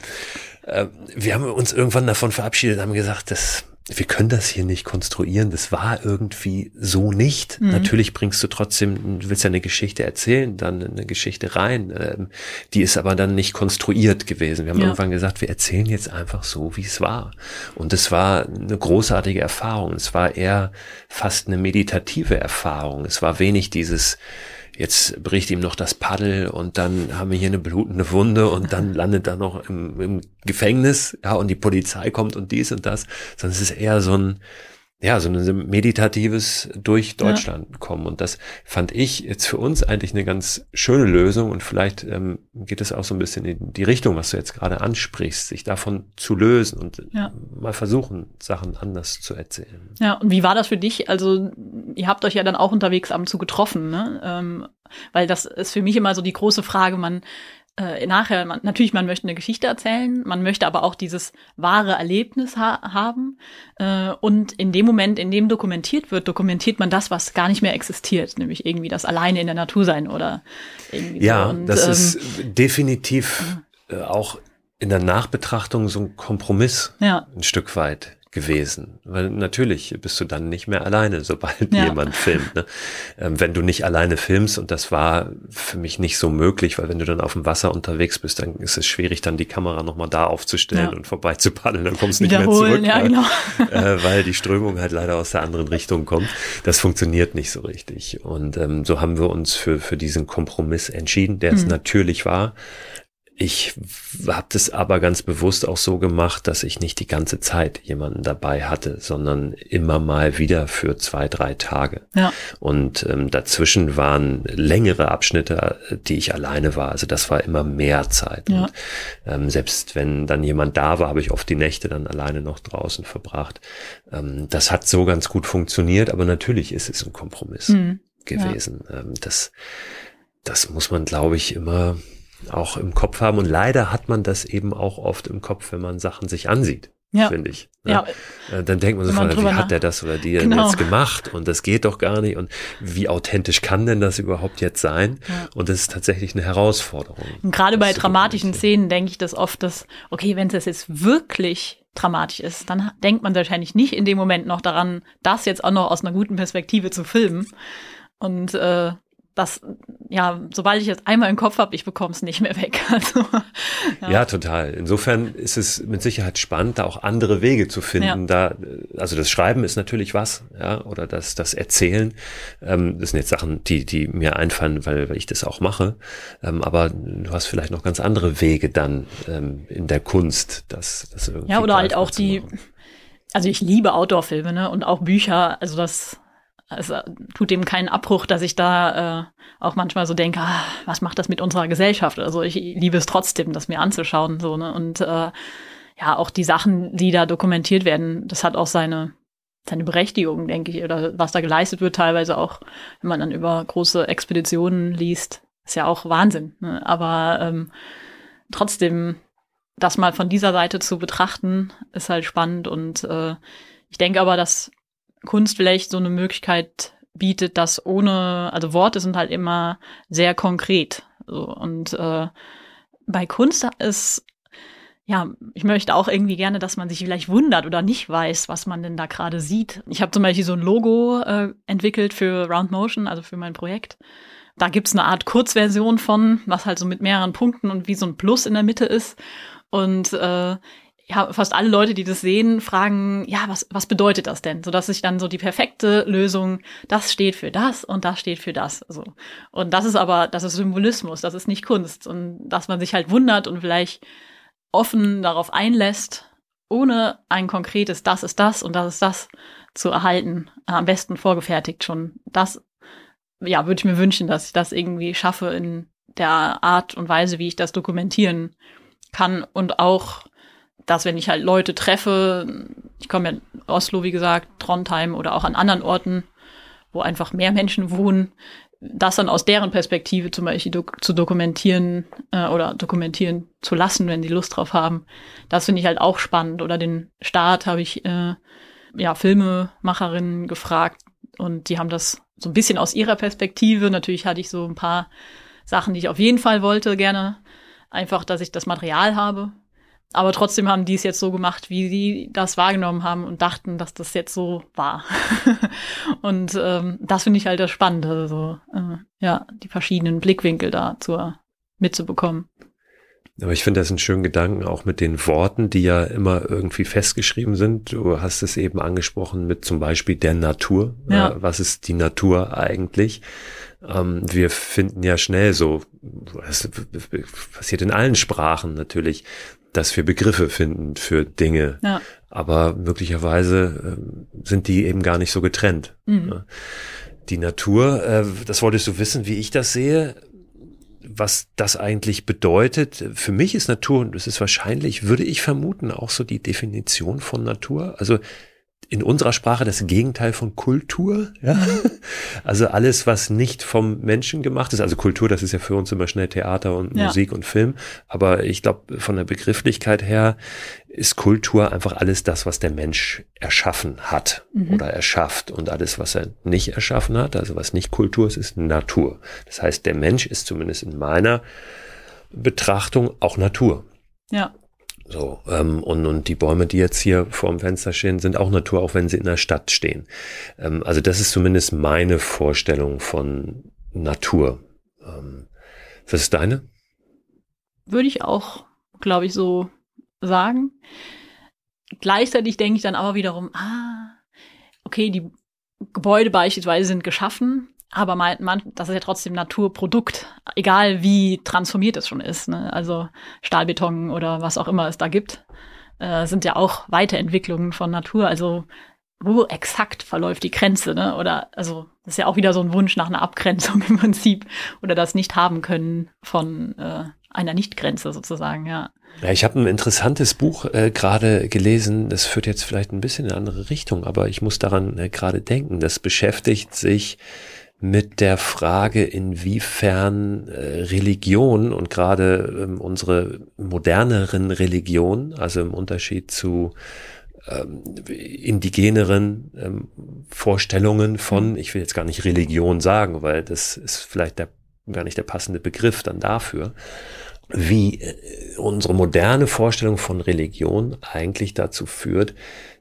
Äh, wir haben uns irgendwann davon verabschiedet, haben gesagt, das wir können das hier nicht konstruieren. Das war irgendwie so nicht. Mhm. Natürlich bringst du trotzdem, du willst ja eine Geschichte erzählen, dann eine Geschichte rein. Ähm, die ist aber dann nicht konstruiert gewesen. Wir haben ja. irgendwann gesagt, wir erzählen jetzt einfach so, wie es war. Und es war eine großartige Erfahrung. Es war eher fast eine meditative Erfahrung. Es war wenig dieses, jetzt bricht ihm noch das Paddel und dann haben wir hier eine blutende Wunde und dann landet er noch im, im Gefängnis, ja, und die Polizei kommt und dies und das, sondern es ist eher so ein, ja, so ein meditatives durch Deutschland ja. kommen. Und das fand ich jetzt für uns eigentlich eine ganz schöne Lösung. Und vielleicht ähm, geht es auch so ein bisschen in die Richtung, was du jetzt gerade ansprichst, sich davon zu lösen und ja. mal versuchen, Sachen anders zu erzählen. Ja, und wie war das für dich? Also, ihr habt euch ja dann auch unterwegs ab und zu getroffen, ne? Ähm, weil das ist für mich immer so die große Frage, man äh, nachher, man, natürlich, man möchte eine Geschichte erzählen, man möchte aber auch dieses wahre Erlebnis ha haben. Äh, und in dem Moment, in dem dokumentiert wird, dokumentiert man das, was gar nicht mehr existiert, nämlich irgendwie das alleine in der Natur sein oder irgendwie Ja, so. Und, das ähm, ist definitiv äh, auch in der Nachbetrachtung so ein Kompromiss ja. ein Stück weit gewesen. Weil natürlich bist du dann nicht mehr alleine, sobald ja. jemand filmt. Ne? Ähm, wenn du nicht alleine filmst, und das war für mich nicht so möglich, weil wenn du dann auf dem Wasser unterwegs bist, dann ist es schwierig, dann die Kamera nochmal da aufzustellen ja. und vorbei zu paddeln, dann kommst du nicht mehr zurück. Ja, genau. äh, weil die Strömung halt leider aus der anderen Richtung kommt. Das funktioniert nicht so richtig. Und ähm, so haben wir uns für, für diesen Kompromiss entschieden, der mhm. es natürlich war Ich habe das aber ganz bewusst auch so gemacht, dass ich nicht die ganze Zeit jemanden dabei hatte, sondern immer mal wieder für zwei, drei Tage. Ja. Und ähm, dazwischen waren längere Abschnitte, die ich alleine war. Also das war immer mehr Zeit. Ja. Und ähm, selbst wenn dann jemand da war, habe ich oft die Nächte dann alleine noch draußen verbracht. Ähm, das hat so ganz gut funktioniert, aber natürlich ist es ein Kompromiss Mhm. gewesen. Ähm, das, das muss man, glaube ich, immer auch im Kopf haben. Und leider hat man das eben auch oft im Kopf, wenn man Sachen sich ansieht. Ja. Finde ich. ne? Ja, Äh, Dann denkt man sofort, wie hat der das oder die denn Genau. jetzt gemacht? Und das geht doch gar nicht. Und wie authentisch kann denn das überhaupt jetzt sein? Ja. Und das ist tatsächlich eine Herausforderung. Und gerade bei dramatischen. Szenen denke ich das oft, dass, okay, wenn es jetzt wirklich dramatisch ist, dann denkt man wahrscheinlich nicht in dem Moment noch daran, das jetzt auch noch aus einer guten Perspektive zu filmen. Und äh, das, ja, sobald ich es einmal im Kopf habe, ich bekomme es nicht mehr weg. Also, Ja. Ja. total. Insofern ist es mit Sicherheit spannend, da auch andere Wege zu finden. Da, äh, also das Schreiben ist natürlich was, ja, oder das, das Erzählen. Ähm, das sind jetzt Sachen, die, die mir einfallen, weil, weil ich das auch mache. Ähm, aber du hast vielleicht noch ganz andere Wege dann ähm, in der Kunst, das, das irgendwie ja, oder halt auch die, also ich liebe Outdoor-Filme, ne, und auch Bücher, also das, also tut dem keinen Abbruch, dass ich da äh, auch manchmal so denke, ah, was macht das mit unserer Gesellschaft? Also ich liebe es trotzdem, das mir anzuschauen, so, ne, und äh, ja, auch die Sachen, die da dokumentiert werden, das hat auch seine, seine Berechtigung, denke ich, oder was da geleistet wird, teilweise auch, wenn man dann über große Expeditionen liest, ist ja auch Wahnsinn, ne? aber ähm, trotzdem das mal von dieser Seite zu betrachten, ist halt spannend und äh, ich denke aber, dass Kunst vielleicht so eine Möglichkeit bietet, dass ohne, also Worte sind halt immer sehr konkret. So, und äh, bei Kunst ist, ja, ich möchte auch irgendwie gerne, dass man sich vielleicht wundert oder nicht weiß, was man denn da gerade sieht. Ich habe zum Beispiel so ein Logo äh, entwickelt für Round Motion, also für mein Projekt. Da gibt's eine Art Kurzversion von, was halt so mit mehreren Punkten und wie so ein Plus in der Mitte ist. Und äh, ja, fast alle Leute, die das sehen, fragen, ja, was, was bedeutet das denn? Sodass sich dann so die perfekte Lösung, das steht für das und das steht für das. So. Und das ist aber, das ist Symbolismus, das ist nicht Kunst. Und dass man sich halt wundert und vielleicht offen darauf einlässt, ohne ein konkretes, das ist das und das ist das zu erhalten, am besten vorgefertigt schon. Das, ja, würde ich mir wünschen, dass ich das irgendwie schaffe in der Art und Weise, wie ich das dokumentieren kann und auch, dass wenn ich halt Leute treffe, ich komme ja in Oslo, wie gesagt, Trondheim oder auch an anderen Orten, wo einfach mehr Menschen wohnen, das dann aus deren Perspektive zum Beispiel dok zu dokumentieren äh, oder dokumentieren zu lassen, wenn die Lust drauf haben, das finde ich halt auch spannend. Oder den Staat habe ich äh, ja Filmemacherinnen gefragt und die haben das so ein bisschen aus ihrer Perspektive. Natürlich hatte ich so ein paar Sachen, die ich auf jeden Fall wollte, gerne. Einfach, dass ich das Material habe. Aber trotzdem haben die es jetzt so gemacht, wie sie das wahrgenommen haben und dachten, dass das jetzt so war. und ähm, das finde ich halt das Spannende, so äh, ja, die verschiedenen Blickwinkel da zur, mitzubekommen. Aber ich finde das einen schönen Gedanken, auch mit den Worten, die ja immer irgendwie festgeschrieben sind. Du hast es eben angesprochen mit zum Beispiel der Natur. Ja. Äh, Was ist die Natur eigentlich? Ähm, wir finden ja schnell so, das passiert in allen Sprachen natürlich, dass wir Begriffe finden für Dinge. Ja. Aber möglicherweise ähm, sind die eben gar nicht so getrennt. Mhm. Ja. Die Natur, äh, das wolltest du wissen, wie ich das sehe was das eigentlich bedeutet. Für mich ist Natur, und das ist wahrscheinlich, würde ich vermuten, auch so die Definition von Natur. Also in unserer Sprache das Gegenteil von Kultur. Ja? Also alles, was nicht vom Menschen gemacht ist. Also Kultur, das ist ja für uns immer schnell Theater und Ja. Musik und Film. Aber ich glaube, von der Begrifflichkeit her ist Kultur einfach alles das, was der Mensch erschaffen hat Mhm. oder erschafft. Und alles, was er nicht erschaffen hat, also was nicht Kultur ist, ist Natur. Das heißt, der Mensch ist zumindest in meiner Betrachtung auch Natur. Ja. So, ähm, und, und die Bäume, die jetzt hier vor dem Fenster stehen, sind auch Natur, auch wenn sie in der Stadt stehen. Ähm, also das ist zumindest meine Vorstellung von Natur. Ähm, was ist deine? Würde ich auch, glaube ich, so sagen. Gleichzeitig denke ich dann aber wiederum, ah, okay, die Gebäude beispielsweise sind geschaffen, aber man, man, das ist ja trotzdem Naturprodukt, egal wie transformiert es schon ist. Ne? Also Stahlbeton oder was auch immer es da gibt, äh, sind ja auch Weiterentwicklungen von Natur. Also wo exakt verläuft die Grenze, ne? Oder also das ist ja auch wieder so ein Wunsch nach einer Abgrenzung im Prinzip oder das nicht haben können von äh, einer Nichtgrenze sozusagen, ja. Ja, ich habe ein interessantes Buch äh, gerade gelesen. Das führt jetzt vielleicht ein bisschen in eine andere Richtung, aber ich muss daran äh, gerade denken. Das beschäftigt sich mit der Frage, inwiefern äh, Religion und gerade ähm, unsere moderneren Religionen, also im Unterschied zu ähm, indigeneren ähm, Vorstellungen von, mhm. ich will jetzt gar nicht Religion sagen, weil das ist vielleicht der, gar nicht der passende Begriff dann dafür, wie äh, unsere moderne Vorstellung von Religion eigentlich dazu führt,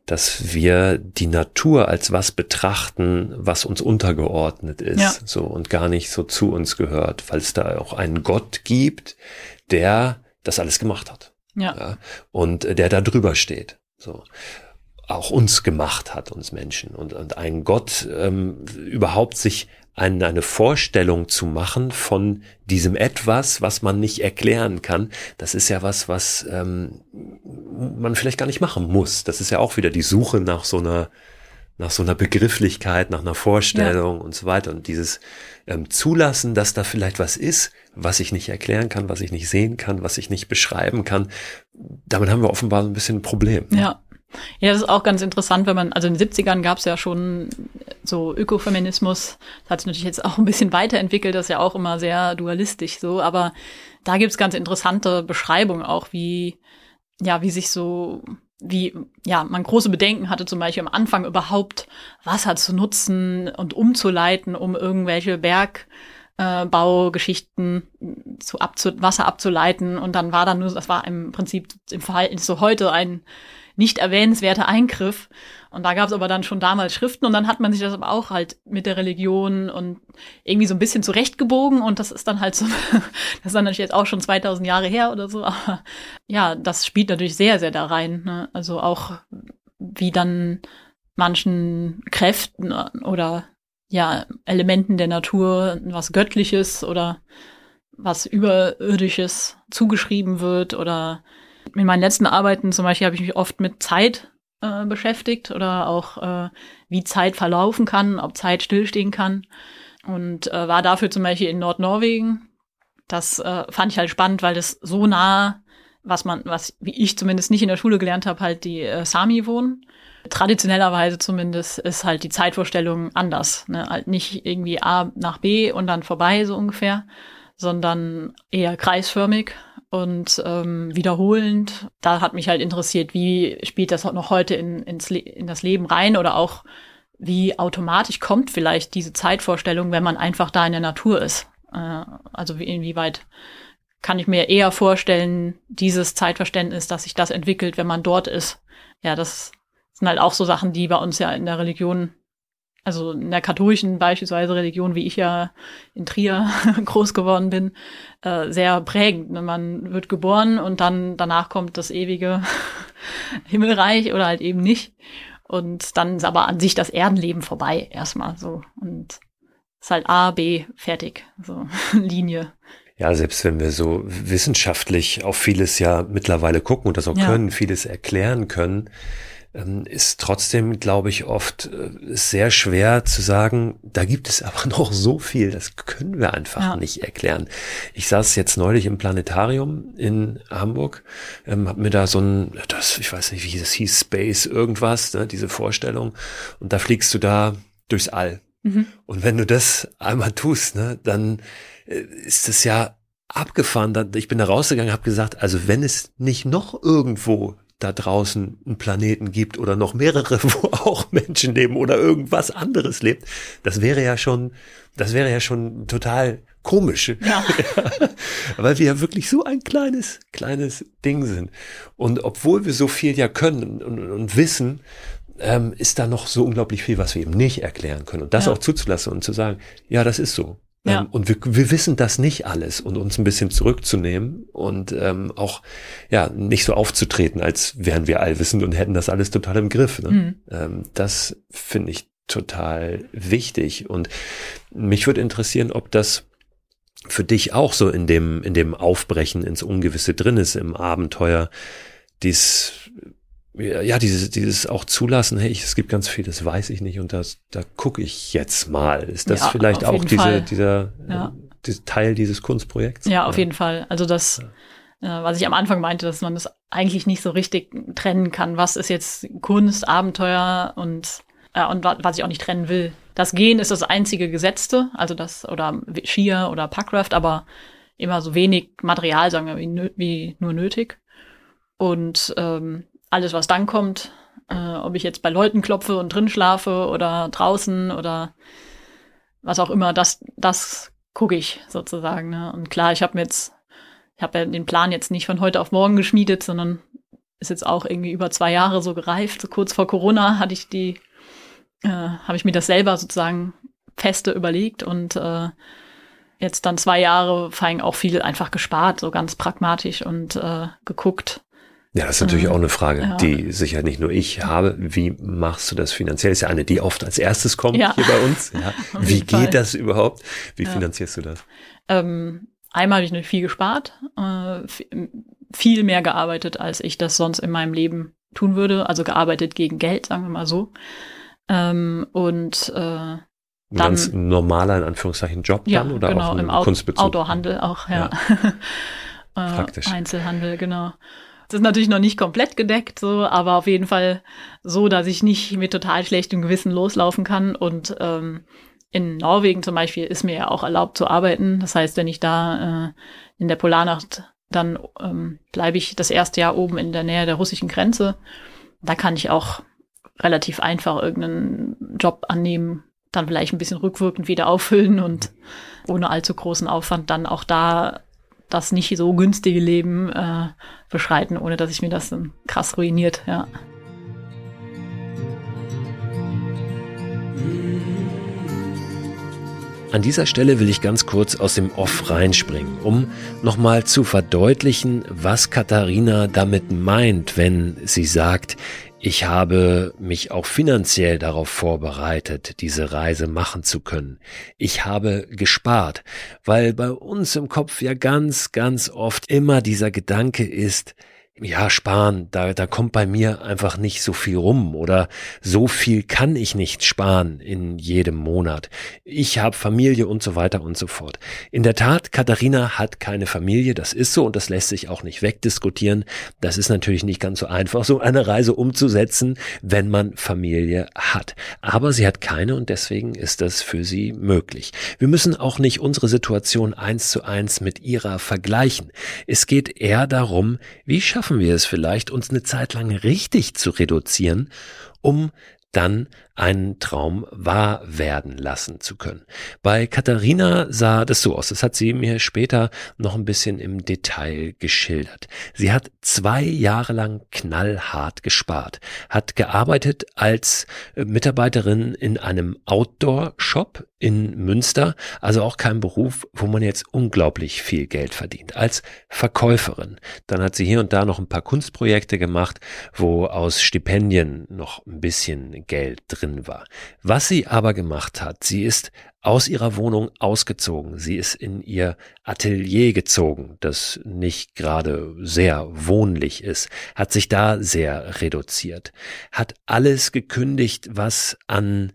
dass wir die Natur als was betrachten, was uns untergeordnet ist, ja. so und gar nicht so zu uns gehört, weil es da auch einen Gott gibt, der das alles gemacht hat. Ja. ja und der da drüber steht. So auch uns gemacht hat, uns Menschen. Und, und ein Gott ähm, überhaupt sich eine, eine Vorstellung zu machen von diesem etwas, was man nicht erklären kann, das ist ja was, was ähm, man vielleicht gar nicht machen muss. Das ist ja auch wieder die Suche nach so einer nach so einer Begrifflichkeit, nach einer Vorstellung ja. und so weiter. Und dieses ähm, Zulassen, dass da vielleicht was ist, was ich nicht erklären kann, was ich nicht sehen kann, was ich nicht beschreiben kann, damit haben wir offenbar ein bisschen ein Problem. Ja. Ja, das ist auch ganz interessant, wenn man, also in den 70ern gab es ja schon so Ökofeminismus, das hat sich natürlich jetzt auch ein bisschen weiterentwickelt, das ist ja auch immer sehr dualistisch so, aber da gibt's ganz interessante Beschreibungen auch, wie, ja, wie sich so, wie, ja, man große Bedenken hatte zum Beispiel am Anfang überhaupt Wasser zu nutzen und umzuleiten, um irgendwelche Berg, äh, Baugeschichten zu abzu Wasser abzuleiten. Und dann war dann nur, das war im Prinzip im Verhältnis zu heute ein nicht erwähnenswerter Eingriff. Und da gab es aber dann schon damals Schriften und dann hat man sich das aber auch halt mit der Religion und irgendwie so ein bisschen zurechtgebogen und das ist dann halt so, das ist dann natürlich jetzt auch schon 2000 Jahre her oder so, aber ja, das spielt natürlich sehr, sehr da rein. Ne? Also auch wie dann manchen Kräften oder ja, Elementen der Natur was Göttliches oder was Überirdisches zugeschrieben wird oder in meinen letzten Arbeiten zum Beispiel habe ich mich oft mit Zeit äh, beschäftigt oder auch äh, wie Zeit verlaufen kann, ob Zeit stillstehen kann. Und äh, war dafür zum Beispiel in Nordnorwegen. Das äh, fand ich halt spannend, weil das so nah, was man, was wie ich zumindest nicht in der Schule gelernt habe, halt die äh, Sami wohnen. Traditionellerweise zumindest ist halt die Zeitvorstellung anders. Ne? Halt nicht irgendwie A nach B und dann vorbei so ungefähr, sondern eher kreisförmig und ähm, wiederholend. Da hat mich halt interessiert, wie spielt das noch heute in, ins in das Leben rein oder auch wie automatisch kommt vielleicht diese Zeitvorstellung, wenn man einfach da in der Natur ist. Äh, also wie, inwieweit kann ich mir eher vorstellen, dieses Zeitverständnis, dass sich das entwickelt, wenn man dort ist. Ja, das sind halt auch so Sachen, die bei uns ja in der Religion also in der katholischen beispielsweise Religion, wie ich ja in Trier groß geworden bin, äh, sehr prägend. Ne? Man wird geboren und dann danach kommt das ewige Himmelreich oder halt eben nicht. Und dann ist aber an sich das Erdenleben vorbei erstmal so. Und ist halt A, B, fertig. So, Linie. Ja, selbst wenn wir so wissenschaftlich auf vieles ja mittlerweile gucken und das auch ja. können, vieles erklären können, ist trotzdem, glaube ich, oft äh, sehr schwer zu sagen, da gibt es aber noch so viel, das können wir einfach ja. nicht erklären. Ich saß jetzt neulich im Planetarium in Hamburg, ähm, habe mir da so ein, das, ich weiß nicht, wie das hieß, Space irgendwas, ne, diese Vorstellung, und da fliegst du da durchs All. Mhm. Und wenn du das einmal tust, ne, dann äh, ist es ja abgefahren. Ich bin da rausgegangen, habe gesagt, also wenn es nicht noch irgendwo da draußen einen Planeten gibt oder noch mehrere, wo auch Menschen leben oder irgendwas anderes lebt, das wäre ja schon, das wäre ja schon total komisch. Ja. Weil wir ja wirklich so ein kleines, kleines Ding sind. Und obwohl wir so viel ja können und, und wissen, ähm, ist da noch so unglaublich viel, was wir eben nicht erklären können. Und das ja. auch zuzulassen und zu sagen, ja, das ist so. Ja. Ähm, und wir, wir wissen das nicht alles und uns ein bisschen zurückzunehmen und ähm, auch ja nicht so aufzutreten, als wären wir allwissend und hätten das alles total im Griff. Ne? Mhm. Ähm, das finde ich total wichtig. Und mich würde interessieren, ob das für dich auch so in dem, in dem Aufbrechen ins Ungewisse drin ist, im Abenteuer, dies, ja, dieses, dieses auch zulassen, hey, es gibt ganz viel, das weiß ich nicht und das, da gucke ich jetzt mal. Ist das Ja, vielleicht auch diese, Fall. dieser, Ja. äh, Teil dieses Kunstprojekts? Ja, auf jeden Fall. Also das, äh, was ich am Anfang meinte, dass man das eigentlich nicht so richtig trennen kann. Was ist jetzt Kunst, Abenteuer und, äh, und wa- was ich auch nicht trennen will. Das Gehen ist das einzige Gesetzte, also das, oder Skier oder Packraft, aber immer so wenig Material, sagen wir, wie, wie nur nötig. Und ähm, alles, was dann kommt, äh, ob ich jetzt bei Leuten klopfe und drin schlafe oder draußen oder was auch immer, das, das gucke ich sozusagen. Ne? Und klar, ich habe mir jetzt, ich habe ja den Plan jetzt nicht von heute auf morgen geschmiedet, sondern ist jetzt auch irgendwie über zwei Jahre so gereift. So kurz vor Corona hatte ich die, äh, habe ich mir das selber sozusagen feste überlegt und äh, jetzt dann zwei Jahre vor auch viel einfach gespart, so ganz pragmatisch und äh, geguckt. Ja, das ist natürlich Äh, auch eine Frage, ja. die sicher nicht nur ich habe. Wie machst du das finanziell? Ist ja eine, die oft als erstes kommt Ja. hier bei uns. Ja. Wie Fall. geht das überhaupt? Wie Ja. finanzierst du das? Ähm, einmal habe ich natürlich viel gespart, äh, viel mehr gearbeitet, als ich das sonst in meinem Leben tun würde. Also gearbeitet gegen Geld, sagen wir mal so. Ähm, und äh, Ein Dann- ganz normaler, in Anführungszeichen, Job ja, dann oder genau, auch im Out Kunstbezug? Outdoor-Handel auch, ja. äh, Praktisch. Einzelhandel, genau. Das ist natürlich noch nicht komplett gedeckt, so, aber auf jeden Fall so, dass ich nicht mit total schlechtem Gewissen loslaufen kann. Und ähm, in Norwegen zum Beispiel ist mir ja auch erlaubt zu arbeiten. Das heißt, wenn ich da äh, in der Polarnacht, dann ähm, bleibe ich das erste Jahr oben in der Nähe der russischen Grenze. Da kann ich auch relativ einfach irgendeinen Job annehmen, dann vielleicht ein bisschen rückwirkend wieder auffüllen und ohne allzu großen Aufwand dann auch da das nicht so günstige Leben äh, beschreiten, ohne dass ich mir das dann krass ruiniert, ja. An dieser Stelle will ich ganz kurz aus dem Off reinspringen, um nochmal zu verdeutlichen, was Katharina damit meint, wenn sie sagt, ich habe mich auch finanziell darauf vorbereitet, diese Reise machen zu können. Ich habe gespart, weil bei uns im Kopf ja ganz, ganz oft immer dieser Gedanke ist, ja, sparen, da, da kommt bei mir einfach nicht so viel rum oder so viel kann ich nicht sparen in jedem Monat. Ich habe Familie und so weiter und so fort. In der Tat, Katharina hat keine Familie, das ist so und das lässt sich auch nicht wegdiskutieren. Das ist natürlich nicht ganz so einfach, so eine Reise umzusetzen, wenn man Familie hat. Aber sie hat keine und deswegen ist das für sie möglich. Wir müssen auch nicht unsere Situation eins zu eins mit ihrer vergleichen. Es geht eher darum, wie schaffen wir es vielleicht, uns eine Zeit lang richtig zu reduzieren, um dann einen Traum wahr werden lassen zu können. Bei Katharina sah das so aus. Das hat sie mir später noch ein bisschen im Detail geschildert. Sie hat zwei Jahre lang knallhart gespart, hat gearbeitet als äh, Mitarbeiterin in einem Outdoor-Shop in Münster, also auch kein Beruf, wo man jetzt unglaublich viel Geld verdient, als Verkäuferin. Dann hat sie hier und da noch ein paar Kunstprojekte gemacht, wo aus Stipendien noch ein bisschen Geld drin war. Was sie aber gemacht hat, sie ist aus ihrer Wohnung ausgezogen. Sie ist in ihr Atelier gezogen, das nicht gerade sehr wohnlich ist, hat sich da sehr reduziert, hat alles gekündigt, was an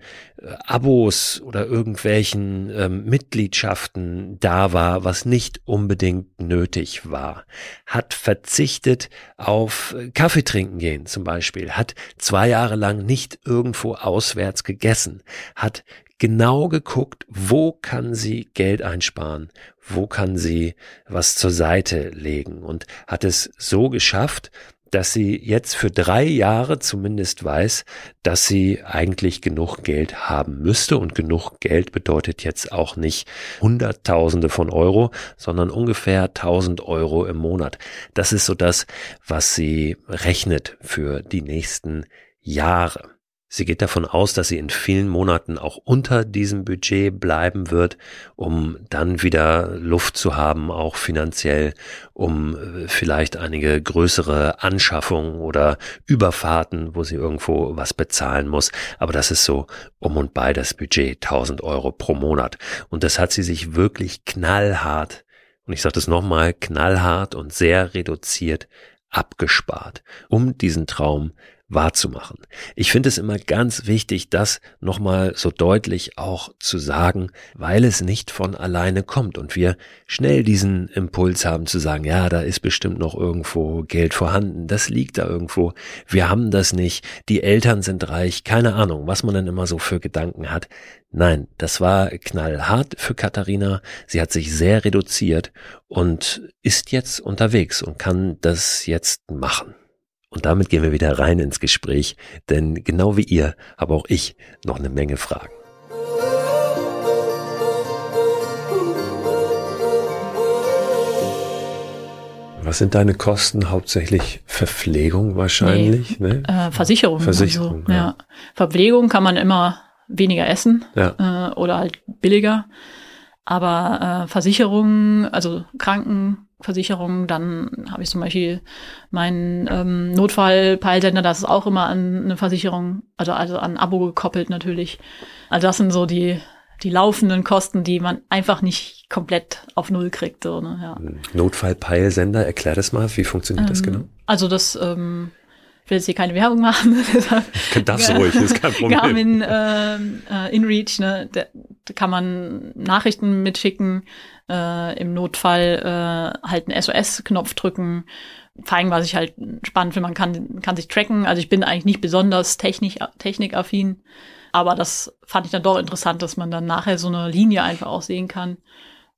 Abos oder irgendwelchen ähm, Mitgliedschaften da war, was nicht unbedingt nötig war, hat verzichtet auf äh, Kaffee trinken gehen zum Beispiel, hat zwei Jahre lang nicht irgendwo auswärts gegessen, hat genau geguckt, wo kann sie Geld einsparen, wo kann sie was zur Seite legen und hat es so geschafft, dass sie jetzt für drei Jahre zumindest weiß, dass sie eigentlich genug Geld haben müsste und genug Geld bedeutet jetzt auch nicht Hunderttausende von Euro, sondern ungefähr 1000 Euro im Monat. Das ist so das, was sie rechnet für die nächsten Jahre. Sie geht davon aus, dass sie in vielen Monaten auch unter diesem Budget bleiben wird, um dann wieder Luft zu haben, auch finanziell, um äh, vielleicht einige größere Anschaffungen oder Überfahrten, wo sie irgendwo was bezahlen muss. Aber das ist so um und bei das Budget 1000 Euro pro Monat. Und das hat sie sich wirklich knallhart, und ich sage das nochmal, knallhart und sehr reduziert abgespart, um diesen Traum wahrzumachen. Ich finde es immer ganz wichtig, das nochmal so deutlich auch zu sagen, weil es nicht von alleine kommt und wir schnell diesen Impuls haben zu sagen, ja, da ist bestimmt noch irgendwo Geld vorhanden, das liegt da irgendwo, wir haben das nicht, die Eltern sind reich, keine Ahnung, was man dann immer so für Gedanken hat. Nein, das war knallhart für Katharina. Sie hat sich sehr reduziert und ist jetzt unterwegs und kann das jetzt machen. Und damit gehen wir wieder rein ins Gespräch, denn genau wie ihr habe auch ich noch eine Menge Fragen. Was sind deine Kosten? Hauptsächlich Verpflegung wahrscheinlich? Nee, ne? äh, Versicherung. Versicherung. Also, ja. ja. Verpflegung kann man immer weniger essen ja. äh, oder halt billiger. Aber äh, Versicherungen, also Krankenversicherungen, dann habe ich zum Beispiel meinen ähm, Notfallpeilsender, das ist auch immer an eine Versicherung, also, also an Abo gekoppelt natürlich. Also das sind so die, die laufenden Kosten, die man einfach nicht komplett auf Null kriegt. So, ne? ja. Notfallpeilsender, erklär das mal, wie funktioniert ähm, das genau? Also das ähm, ich will jetzt hier keine Werbung machen. Darfst du ruhig, ist kein Problem. Garmin äh, äh, InReach, ne, da, da kann man Nachrichten mitschicken, äh, im Notfall äh, halt einen SOS-Knopf drücken, zeigen, was ich halt spannend finde. Man kann, kann sich tracken. Also ich bin eigentlich nicht besonders technik, technikaffin, aber das fand ich dann doch interessant, dass man dann nachher so eine Linie einfach auch sehen kann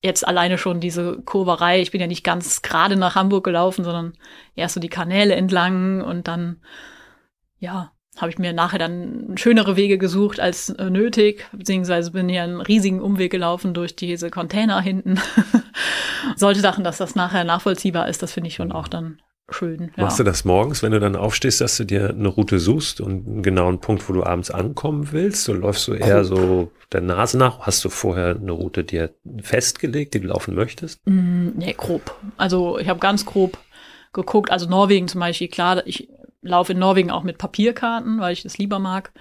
jetzt alleine schon diese Kurverei, ich bin ja nicht ganz gerade nach Hamburg gelaufen, sondern erst so die Kanäle entlang und dann, ja, habe ich mir nachher dann schönere Wege gesucht als äh, nötig, beziehungsweise bin hier einen riesigen Umweg gelaufen durch diese Container hinten. Solche Sachen, dass das nachher nachvollziehbar ist, das finde ich schon auch dann schön. Ja. Machst du das morgens, wenn du dann aufstehst, dass du dir eine Route suchst und einen genauen Punkt, wo du abends ankommen willst? So läufst du eher so der Nase nach? Hast du vorher eine Route dir festgelegt, die du laufen möchtest? Mm, nee, grob. Also ich habe ganz grob geguckt. Also Norwegen zum Beispiel, klar, ich laufe in Norwegen auch mit Papierkarten, weil ich das lieber mag.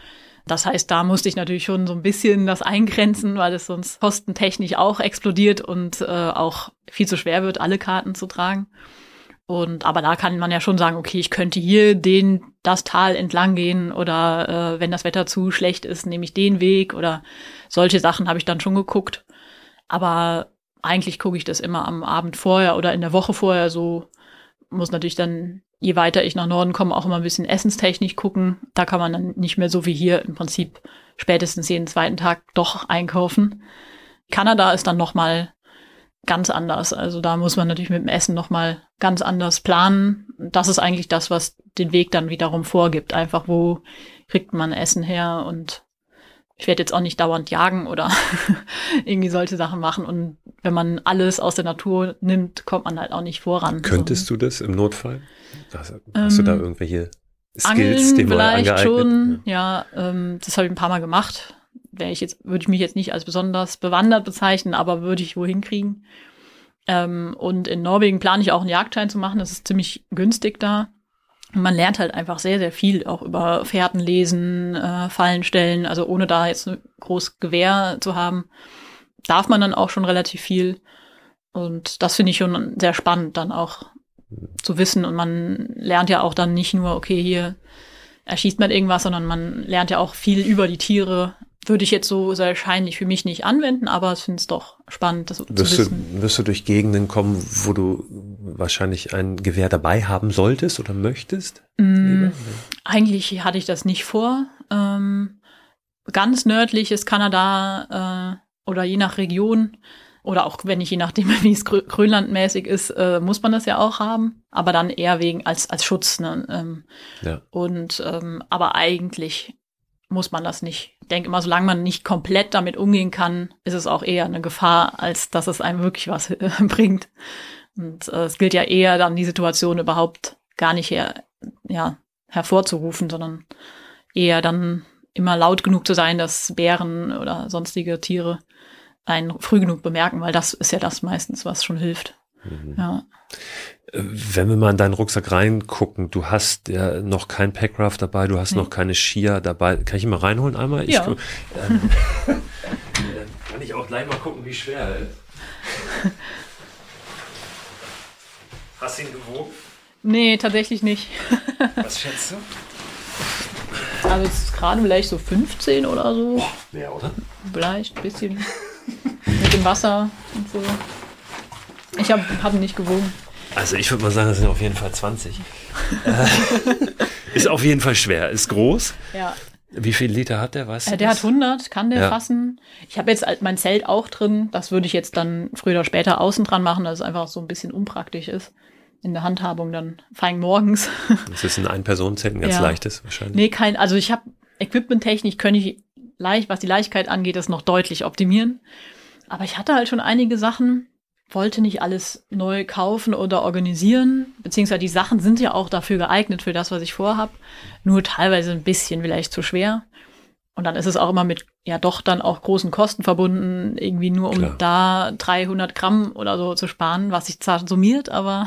Das heißt, da musste ich natürlich schon so ein bisschen das eingrenzen, weil es sonst kostentechnisch auch explodiert und äh, auch viel zu schwer wird, alle Karten zu tragen. Und aber da kann man ja schon sagen, okay, ich könnte hier den das Tal entlang gehen oder äh, wenn das Wetter zu schlecht ist, nehme ich den Weg oder solche Sachen habe ich dann schon geguckt. Aber eigentlich gucke ich das immer am Abend vorher oder in der Woche vorher so. Muss natürlich dann, je weiter ich nach Norden komme, auch immer ein bisschen essenstechnisch gucken. Da kann man dann nicht mehr so wie hier im Prinzip spätestens jeden zweiten Tag doch einkaufen. Kanada ist dann noch mal ganz anders. Also da muss man natürlich mit dem Essen nochmal ganz anders planen. Das ist eigentlich das, was den Weg dann wiederum vorgibt. Einfach, wo kriegt man Essen her und ich werde jetzt auch nicht dauernd jagen oder irgendwie solche Sachen machen. Und wenn man alles aus der Natur nimmt, kommt man halt auch nicht voran. Könntest du das im Notfall? Hast, hast ähm, du da ähm, irgendwelche Skills, Angeln vielleicht schon, ja, ja ähm, das habe ich ein paar Mal gemacht wäre ich jetzt, würde ich mich jetzt nicht als besonders bewandert bezeichnen, aber würde ich wohin kriegen. Ähm, und in Norwegen plane ich auch einen Jagdschein zu machen. Das ist ziemlich günstig da. Und man lernt halt einfach sehr, sehr viel auch über Fährten lesen, äh, Fallen stellen. Also ohne da jetzt ein großes Gewehr zu haben, darf man dann auch schon relativ viel. Und das finde ich schon sehr spannend, dann auch zu wissen. Und man lernt ja auch dann nicht nur, okay, hier erschießt man irgendwas, sondern man lernt ja auch viel über die Tiere, würde ich jetzt so sehr wahrscheinlich für mich nicht anwenden, aber ich finde es doch spannend, das wirst zu wissen. Du, wirst du durch Gegenden kommen, wo du wahrscheinlich ein Gewehr dabei haben solltest oder möchtest? Mm, eigentlich hatte ich das nicht vor. Ähm, ganz nördlich ist Kanada äh, oder je nach Region oder auch wenn ich je nachdem, wie es Grönlandmäßig ist, äh, muss man das ja auch haben, aber dann eher wegen als als Schutz. Ne? Ähm, ja. Und ähm, aber eigentlich muss man das nicht. Ich denke immer, solange man nicht komplett damit umgehen kann, ist es auch eher eine Gefahr, als dass es einem wirklich was bringt. Und äh, es gilt ja eher dann die Situation überhaupt gar nicht her, ja, hervorzurufen, sondern eher dann immer laut genug zu sein, dass Bären oder sonstige Tiere einen früh genug bemerken, weil das ist ja das meistens, was schon hilft. Mhm. Ja. Wenn wir mal in deinen Rucksack reingucken, du hast ja noch kein Packraft dabei, du hast nee. noch keine Skier dabei. Kann ich ihn mal reinholen einmal? Ja. Ich, ähm, kann ich auch gleich mal gucken, wie schwer er ist. Hast du ihn gewogen? Nee, tatsächlich nicht. Was schätzt du? Also es ist gerade vielleicht so 15 oder so. Boah, mehr, oder? Vielleicht ein bisschen. Mit dem Wasser und so. Ich habe hab ihn nicht gewogen. Also ich würde mal sagen, das sind auf jeden Fall 20. ist auf jeden Fall schwer. Ist groß. Ja. Wie viel Liter hat der? Weißt äh, der das? hat 100, kann der ja. fassen. Ich habe jetzt mein Zelt auch drin. Das würde ich jetzt dann früher oder später außen dran machen, dass es einfach so ein bisschen unpraktisch ist. In der Handhabung dann fein morgens. Das ist ein Ein-Personen-Zelt, ein ganz ja. leichtes wahrscheinlich. Nee, kein, also ich habe Equipment-technisch könnte ich leicht, was die Leichtigkeit angeht, das noch deutlich optimieren. Aber ich hatte halt schon einige Sachen, wollte nicht alles neu kaufen oder organisieren, beziehungsweise die Sachen sind ja auch dafür geeignet, für das, was ich vorhab, nur teilweise ein bisschen vielleicht zu schwer. Und dann ist es auch immer mit, ja doch dann auch großen Kosten verbunden, irgendwie nur um Klar. da 300 Gramm oder so zu sparen, was sich zwar summiert, aber.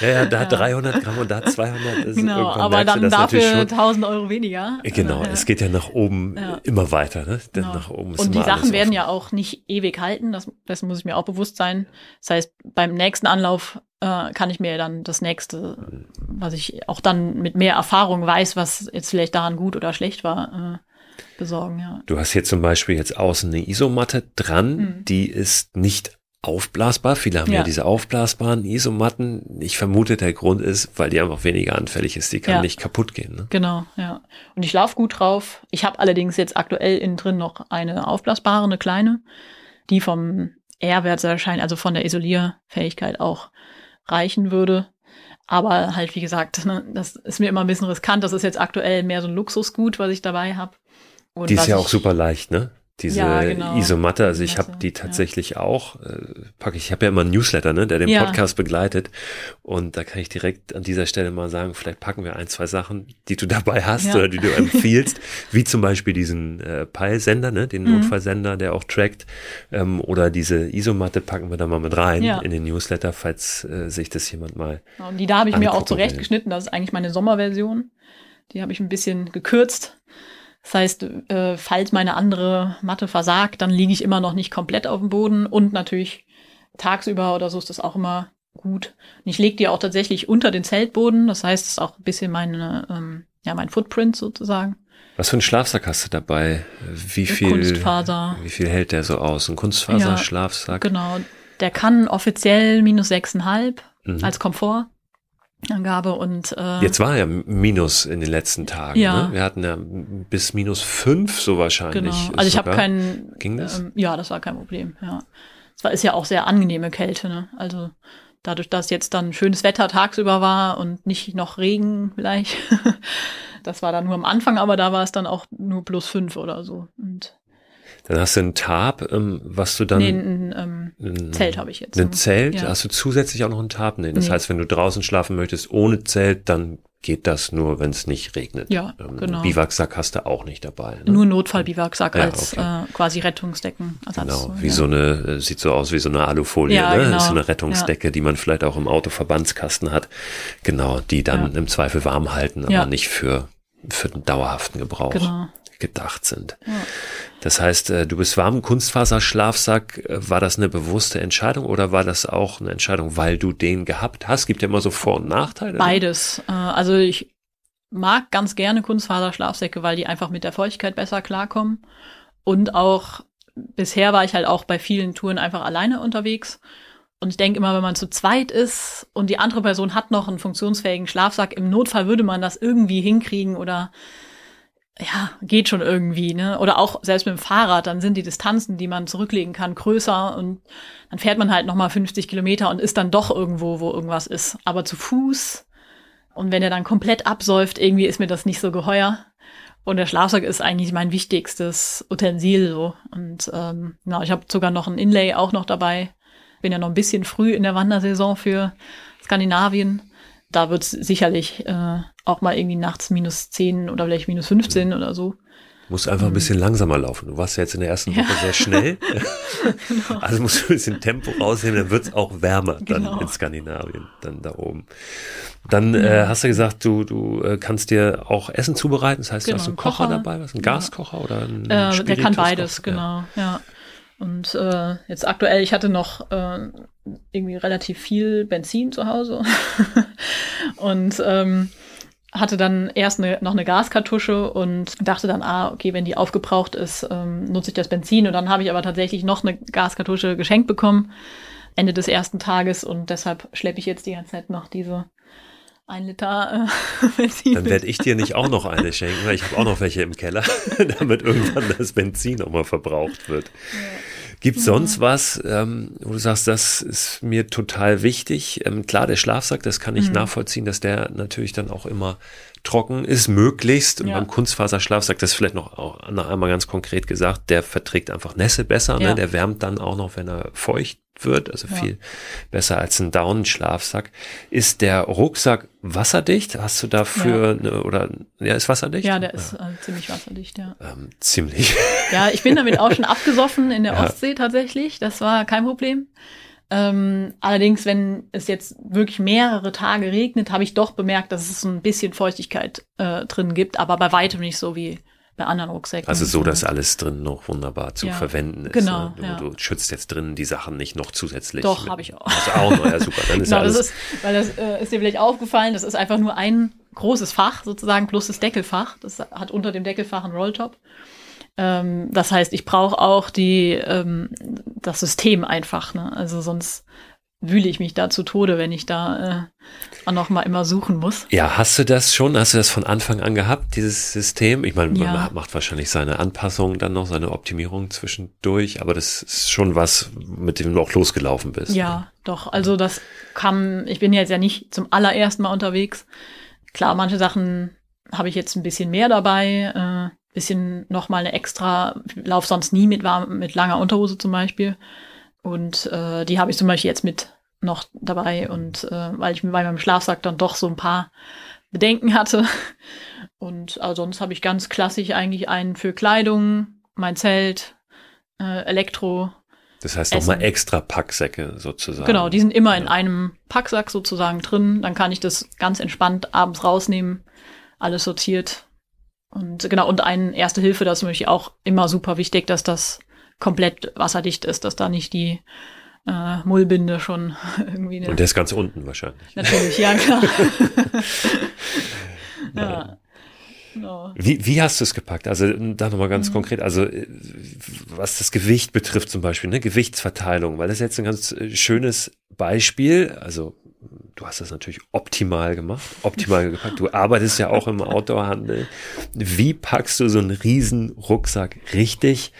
ja, ja, da ja. 300 Gramm und da 200. Ist genau, aber dann dafür 1000 Euro weniger. Genau, ja. es geht ja nach oben ja. immer weiter, ne? Denn genau. nach oben ist Und die Sachen werden ja auch nicht ewig halten, das, das muss ich mir auch bewusst sein. Das heißt, beim nächsten Anlauf äh, kann ich mir dann das nächste, was ich auch dann mit mehr Erfahrung weiß, was jetzt vielleicht daran gut oder schlecht war, äh, besorgen, ja. Du hast hier zum Beispiel jetzt außen eine Isomatte dran, mhm. die ist nicht aufblasbar. Viele haben ja. ja. diese aufblasbaren Isomatten. Ich vermute, der Grund ist, weil die einfach weniger anfällig ist. Die kann ja. nicht kaputt gehen. Ne? Genau, ja. Und ich schlafe gut drauf. Ich habe allerdings jetzt aktuell innen drin noch eine aufblasbare, eine kleine, die vom R-Wert wahrscheinlich, also von der Isolierfähigkeit auch reichen würde. Aber halt, wie gesagt, ne, das ist mir immer ein bisschen riskant. Das ist jetzt aktuell mehr so ein Luxusgut, was ich dabei habe. Und die ist ja auch super leicht, ne? Diese ja, genau. Isomatte, also ich habe die tatsächlich ja. auch, äh, packe ich, ich habe ja immer einen Newsletter, ne, der den ja. Podcast begleitet und da kann ich direkt an dieser Stelle mal sagen, vielleicht packen wir ein, zwei Sachen, die du dabei hast oder die du empfiehlst, wie zum Beispiel diesen äh, Peilsender, ne, den mhm. Notfallsender, der auch trackt, ähm, oder diese Isomatte packen wir da mal mit rein in den Newsletter, falls äh, sich das jemand mal. Und die da habe ich mir auch zurechtgeschnitten, das ist eigentlich meine Sommerversion, die habe ich ein bisschen gekürzt das heißt, äh, falls meine andere Matte versagt, dann liege ich immer noch nicht komplett auf dem Boden und natürlich tagsüber oder so ist das auch immer gut. Und ich lege die auch tatsächlich unter den Zeltboden. Das heißt, es ist auch ein bisschen meine, ähm, ja, mein Footprint sozusagen. Was für einen Schlafsack hast du dabei? Wie viel, Kunstfaser. wie viel hält der so aus? Ein Kunstfaser-Schlafsack? Ja, genau. Der kann offiziell minus sechseinhalb mhm. als Komfort. Angabe und äh, jetzt war ja Minus in den letzten Tagen. Ja. Ne? Wir hatten ja bis minus fünf so wahrscheinlich. Genau. Also ich habe keinen. Ging das? Ähm, ja, das war kein Problem. Ja, es war ist ja auch sehr angenehme Kälte. Ne? Also dadurch, dass jetzt dann schönes Wetter tagsüber war und nicht noch Regen vielleicht. das war dann nur am Anfang, aber da war es dann auch nur plus fünf oder so. Und dann hast du ein Tarp, ähm, was du dann. Nee, ein, ähm, ein Zelt habe ich jetzt. Ein Zelt? Ja. Hast du zusätzlich auch noch ein Tarp? Nee, das nee. heißt, wenn du draußen schlafen möchtest ohne Zelt, dann geht das nur, wenn es nicht regnet. Ja, ähm, genau. Biwaksack hast du auch nicht dabei. Ne? Nur Notfall-Biwaksack ja, als okay. äh, quasi Rettungsdecken. Genau, wie ja. so eine, äh, sieht so aus wie so eine Alufolie, ja, ne? Genau. So eine Rettungsdecke, ja. die man vielleicht auch im Autoverbandskasten hat. Genau, die dann im Zweifel warm halten, aber nicht für, für den dauerhaften Gebrauch. Genau gedacht sind. Ja. Das heißt, äh, du bist warm, Kunstfaserschlafsack, äh, war das eine bewusste Entscheidung oder war das auch eine Entscheidung, weil du den gehabt hast? Gibt ja immer so Vor- und Nachteile. Beides. Äh, also ich mag ganz gerne Kunstfaserschlafsäcke, weil die einfach mit der Feuchtigkeit besser klarkommen. Und auch bisher war ich halt auch bei vielen Touren einfach alleine unterwegs. Und ich denke immer, wenn man zu zweit ist und die andere Person hat noch einen funktionsfähigen Schlafsack, im Notfall würde man das irgendwie hinkriegen oder ja, geht schon irgendwie, ne? Oder auch selbst mit dem Fahrrad, dann sind die Distanzen, die man zurücklegen kann, größer und dann fährt man halt nochmal 50 Kilometer und ist dann doch irgendwo, wo irgendwas ist. Aber zu Fuß und wenn er dann komplett absäuft, irgendwie ist mir das nicht so geheuer. Und der Schlafsack ist eigentlich mein wichtigstes Utensil so. Und ähm, na, ich habe sogar noch ein Inlay auch noch dabei. Bin ja noch ein bisschen früh in der Wandersaison für Skandinavien da wird sicherlich äh, auch mal irgendwie nachts minus 10 oder vielleicht minus 15 oder so. Musst einfach ein bisschen langsamer laufen. Du warst ja jetzt in der ersten Woche ja. sehr schnell. genau. Also musst du ein bisschen Tempo rausnehmen, dann wird's auch wärmer dann genau. in Skandinavien, dann da oben. Dann äh, hast du gesagt, du, du äh, kannst dir auch Essen zubereiten. Das heißt, genau, du hast einen Kocher, Kocher dabei, was? Ein Gaskocher oder ein äh, Der kann beides, genau, ja. ja. Und äh, jetzt aktuell, ich hatte noch äh, irgendwie relativ viel Benzin zu Hause und ähm, hatte dann erst eine, noch eine Gaskartusche und dachte dann, ah, okay, wenn die aufgebraucht ist, ähm, nutze ich das Benzin. Und dann habe ich aber tatsächlich noch eine Gaskartusche geschenkt bekommen, Ende des ersten Tages. Und deshalb schleppe ich jetzt die ganze Zeit noch diese ein Liter äh, Benzin. Dann werde ich dir nicht auch noch eine schenken, weil ich habe auch noch welche im Keller, damit irgendwann das Benzin auch mal verbraucht wird. Ja. Gibt sonst was, ähm, wo du sagst, das ist mir total wichtig? Ähm, klar, der Schlafsack, das kann ich mhm. nachvollziehen, dass der natürlich dann auch immer trocken ist, möglichst. Und ja. beim Kunstfaserschlafsack, das ist vielleicht noch, auch noch einmal ganz konkret gesagt, der verträgt einfach Nässe besser. Ne? Ja. Ne? Der wärmt dann auch noch, wenn er feucht wird, also ja. viel besser als ein Daunenschlafsack. Ist der Rucksack wasserdicht? Hast du dafür ja. eine, oder ja, ist wasserdicht? Ja, der ist ja. Äh, ziemlich wasserdicht, ja. Ähm, ziemlich. Ja, ich bin damit auch schon abgesoffen in der Ostsee tatsächlich. Das war kein Problem. Ähm, allerdings, wenn es jetzt wirklich mehrere Tage regnet, habe ich doch bemerkt, dass es ein bisschen Feuchtigkeit äh, drin gibt, aber bei weitem nicht so wie bei anderen Rucksäcken. Also so, dass alles drin noch wunderbar zu ja, verwenden ist. Genau. Ne? Du, ja. du, schützt jetzt drin die Sachen nicht noch zusätzlich. Doch, habe ich auch. Also auch noch, ja super. Dann ist genau, alles das ist, weil das äh, ist dir vielleicht aufgefallen, das ist einfach nur ein großes Fach sozusagen plus das Deckelfach. Das hat unter dem Deckelfach einen Rolltop. Ähm, das heißt, ich brauche auch die ähm, das System einfach. Ne? Also sonst wühle ich mich da zu Tode, wenn ich da äh, auch noch mal immer suchen muss. Ja, hast du das schon? Hast du das von Anfang an gehabt, dieses System? Ich meine, ja. man macht wahrscheinlich seine Anpassungen dann noch, seine Optimierung zwischendurch, aber das ist schon was, mit dem du auch losgelaufen bist. Ja, ne? doch. Also das kam, ich bin jetzt ja nicht zum allerersten Mal unterwegs. Klar, manche Sachen habe ich jetzt ein bisschen mehr dabei, äh, bisschen noch mal eine extra, lauf sonst nie mit, warm, mit langer Unterhose zum Beispiel. Und äh, die habe ich zum Beispiel jetzt mit noch dabei und äh, weil ich bei meinem Schlafsack dann doch so ein paar Bedenken hatte. Und also sonst habe ich ganz klassisch eigentlich einen für Kleidung, mein Zelt, äh, Elektro. Das heißt nochmal extra Packsäcke sozusagen. Genau, die sind immer ja. in einem Packsack sozusagen drin. Dann kann ich das ganz entspannt abends rausnehmen, alles sortiert. Und genau, und ein Erste Hilfe, das ist natürlich auch immer super wichtig, dass das komplett wasserdicht ist, dass da nicht die äh, Mullbinde schon irgendwie. Und der ist ganz unten wahrscheinlich. Natürlich, ja, klar. ja. No. Wie, wie hast du es gepackt? Also da nochmal ganz mhm. konkret, also äh, was das Gewicht betrifft zum Beispiel, ne, Gewichtsverteilung, weil das ist jetzt ein ganz äh, schönes Beispiel. Also du hast das natürlich optimal gemacht, optimal gepackt. Du arbeitest ja auch im Outdoor-Handel. Wie packst du so einen riesen Rucksack richtig?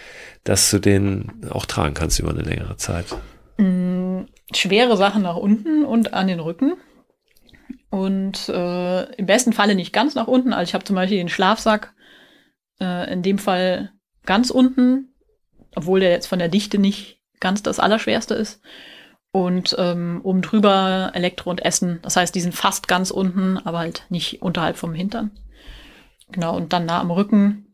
Dass du den auch tragen kannst über eine längere Zeit? Mm, schwere Sachen nach unten und an den Rücken. Und äh, im besten Falle nicht ganz nach unten. Also ich habe zum Beispiel den Schlafsack äh, in dem Fall ganz unten, obwohl der jetzt von der Dichte nicht ganz das Allerschwerste ist. Und ähm, oben drüber Elektro und Essen. Das heißt, die sind fast ganz unten, aber halt nicht unterhalb vom Hintern. Genau, und dann nah am Rücken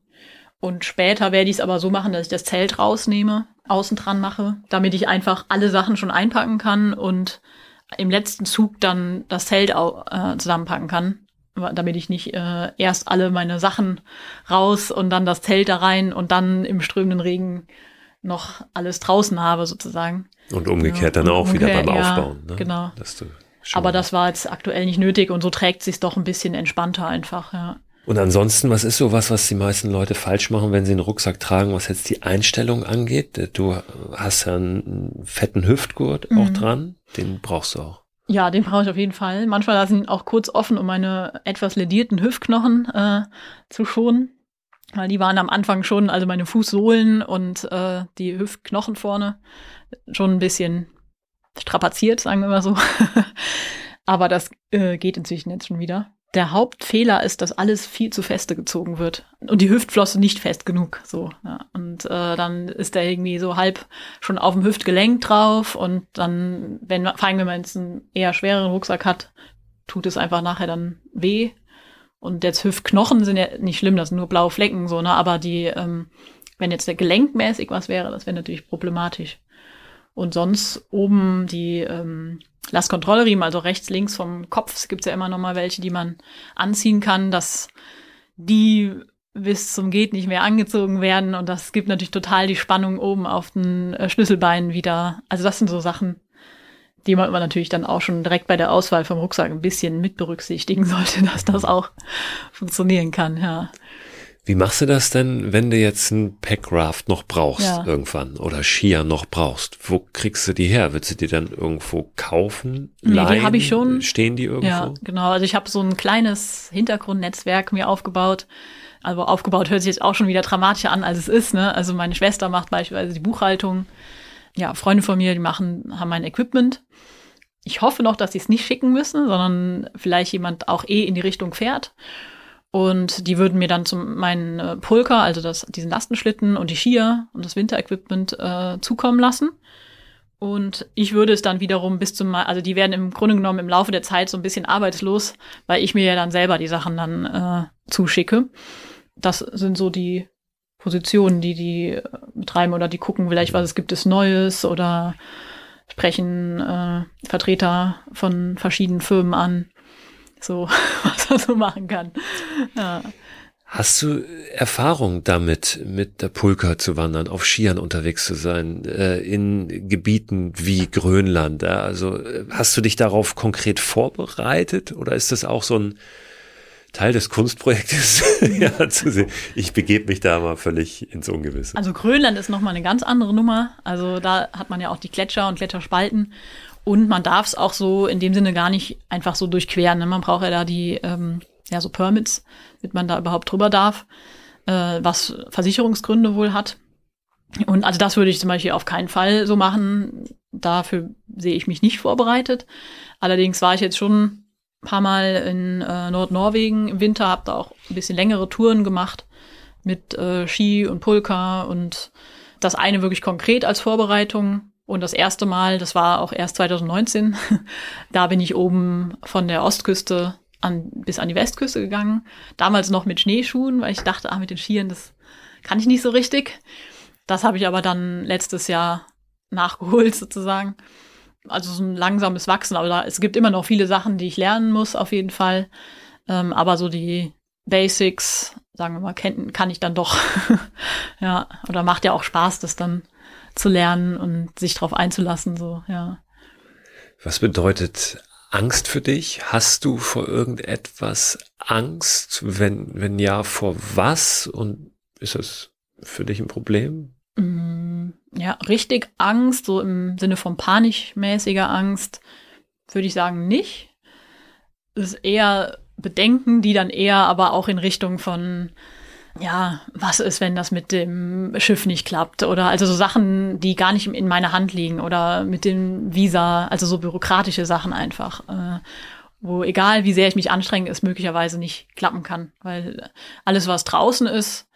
und später werde ich es aber so machen, dass ich das Zelt rausnehme, außen dran mache, damit ich einfach alle Sachen schon einpacken kann und im letzten Zug dann das Zelt äh, zusammenpacken kann, damit ich nicht äh, erst alle meine Sachen raus und dann das Zelt da rein und dann im strömenden Regen noch alles draußen habe sozusagen. Und umgekehrt ja, dann auch umgekehrt, wieder beim ja, Aufbauen. Ne? Genau. Aber das war jetzt aktuell nicht nötig und so trägt sich doch ein bisschen entspannter einfach, ja. Und ansonsten, was ist so was, was die meisten Leute falsch machen, wenn sie einen Rucksack tragen, was jetzt die Einstellung angeht? Du hast ja einen fetten Hüftgurt mhm. auch dran, den brauchst du auch. Ja, den brauche ich auf jeden Fall. Manchmal lasse ich ihn auch kurz offen, um meine etwas ledierten Hüftknochen äh, zu schonen. Weil die waren am Anfang schon, also meine Fußsohlen und äh, die Hüftknochen vorne, schon ein bisschen strapaziert, sagen wir mal so. Aber das äh, geht inzwischen jetzt schon wieder der Hauptfehler ist, dass alles viel zu feste gezogen wird und die Hüftflosse nicht fest genug. So ja. und äh, dann ist der irgendwie so halb schon auf dem Hüftgelenk drauf und dann, wenn vor allem wenn man jetzt einen eher schwereren Rucksack hat, tut es einfach nachher dann weh Und jetzt Hüftknochen sind ja nicht schlimm, das sind nur blaue Flecken, so, ne? Aber die, ähm, wenn jetzt der gelenkmäßig was wäre, das wäre natürlich problematisch. Und sonst oben die ähm, Lastkontrollriemen, also rechts, links vom Kopf, es gibt ja immer noch mal welche, die man anziehen kann, dass die bis zum geht nicht mehr angezogen werden und das gibt natürlich total die Spannung oben auf den äh, Schlüsselbeinen wieder. Also das sind so Sachen, die man natürlich dann auch schon direkt bei der Auswahl vom Rucksack ein bisschen mit berücksichtigen sollte, dass das auch funktionieren kann, ja. Wie machst du das denn, wenn du jetzt ein Packraft noch brauchst Ja. irgendwann oder Skier noch brauchst? Wo kriegst du die her? Willst du die dann irgendwo kaufen? Nee, die leihen? hab ich schon. Stehen die irgendwo? Ja, genau. Also ich habe so ein kleines Hintergrundnetzwerk mir aufgebaut. Also aufgebaut hört sich jetzt auch schon wieder dramatischer an, als es ist. Ne? Also meine Schwester macht beispielsweise die Buchhaltung. Ja, Freunde von mir, die machen, haben mein Equipment. Ich hoffe noch, dass sie es nicht schicken müssen, sondern vielleicht jemand auch eh in die Richtung fährt. Und die würden mir dann zum meinen äh, Pulker, also das, diesen Lastenschlitten und die Skier und das Winterequipment äh, zukommen lassen. Und ich würde es dann wiederum bis zum, also die werden im Grunde genommen im Laufe der Zeit so ein bisschen arbeitslos, weil ich mir ja dann selber die Sachen dann äh, zuschicke. Das sind so die Positionen, die die äh, betreiben oder die gucken vielleicht, was es gibt es Neues oder sprechen äh, Vertreter von verschiedenen Firmen an. So, was man so machen kann. Ja. Hast du Erfahrung damit, mit der Pulka zu wandern, auf Skiern unterwegs zu sein, äh, in Gebieten wie Grönland? Ja? Also äh, hast du dich darauf konkret vorbereitet oder ist das auch so ein Teil des Kunstprojektes? ja, zu sehen. Ich begebe mich da mal völlig ins Ungewisse. Also Grönland ist nochmal eine ganz andere Nummer. Also da hat man ja auch die Gletscher und Gletscherspalten. Und man darf es auch so in dem Sinne gar nicht einfach so durchqueren. Ne? Man braucht ja da die, ähm, ja, so Permits, damit man da überhaupt drüber darf, äh, was Versicherungsgründe wohl hat. Und also das würde ich zum Beispiel auf keinen Fall so machen. Dafür sehe ich mich nicht vorbereitet. Allerdings war ich jetzt schon ein paar Mal in äh, Nordnorwegen im Winter, habe da auch ein bisschen längere Touren gemacht mit äh, Ski und Pulka und das eine wirklich konkret als Vorbereitung. Und das erste Mal, das war auch erst 2019, da bin ich oben von der Ostküste an, bis an die Westküste gegangen. Damals noch mit Schneeschuhen, weil ich dachte, ah, mit den Skiern, das kann ich nicht so richtig. Das habe ich aber dann letztes Jahr nachgeholt sozusagen. Also so ein langsames Wachsen, aber da, es gibt immer noch viele Sachen, die ich lernen muss, auf jeden Fall. Ähm, aber so die Basics, sagen wir mal, kenn, kann ich dann doch. ja, oder macht ja auch Spaß, das dann zu lernen und sich drauf einzulassen, so, ja. Was bedeutet Angst für dich? Hast du vor irgendetwas Angst? Wenn, wenn ja, vor was? Und ist das für dich ein Problem? Mm, Ja, richtig Angst, so im Sinne von panischmäßiger Angst, würde ich sagen, nicht. Es ist eher Bedenken, die dann eher aber auch in Richtung von, ja, was ist, wenn das mit dem Schiff nicht klappt? Oder also so Sachen, die gar nicht in meiner Hand liegen oder mit dem Visa, also so bürokratische Sachen einfach. Äh, wo egal wie sehr ich mich anstrenge, es möglicherweise nicht klappen kann. Weil alles, was draußen ist,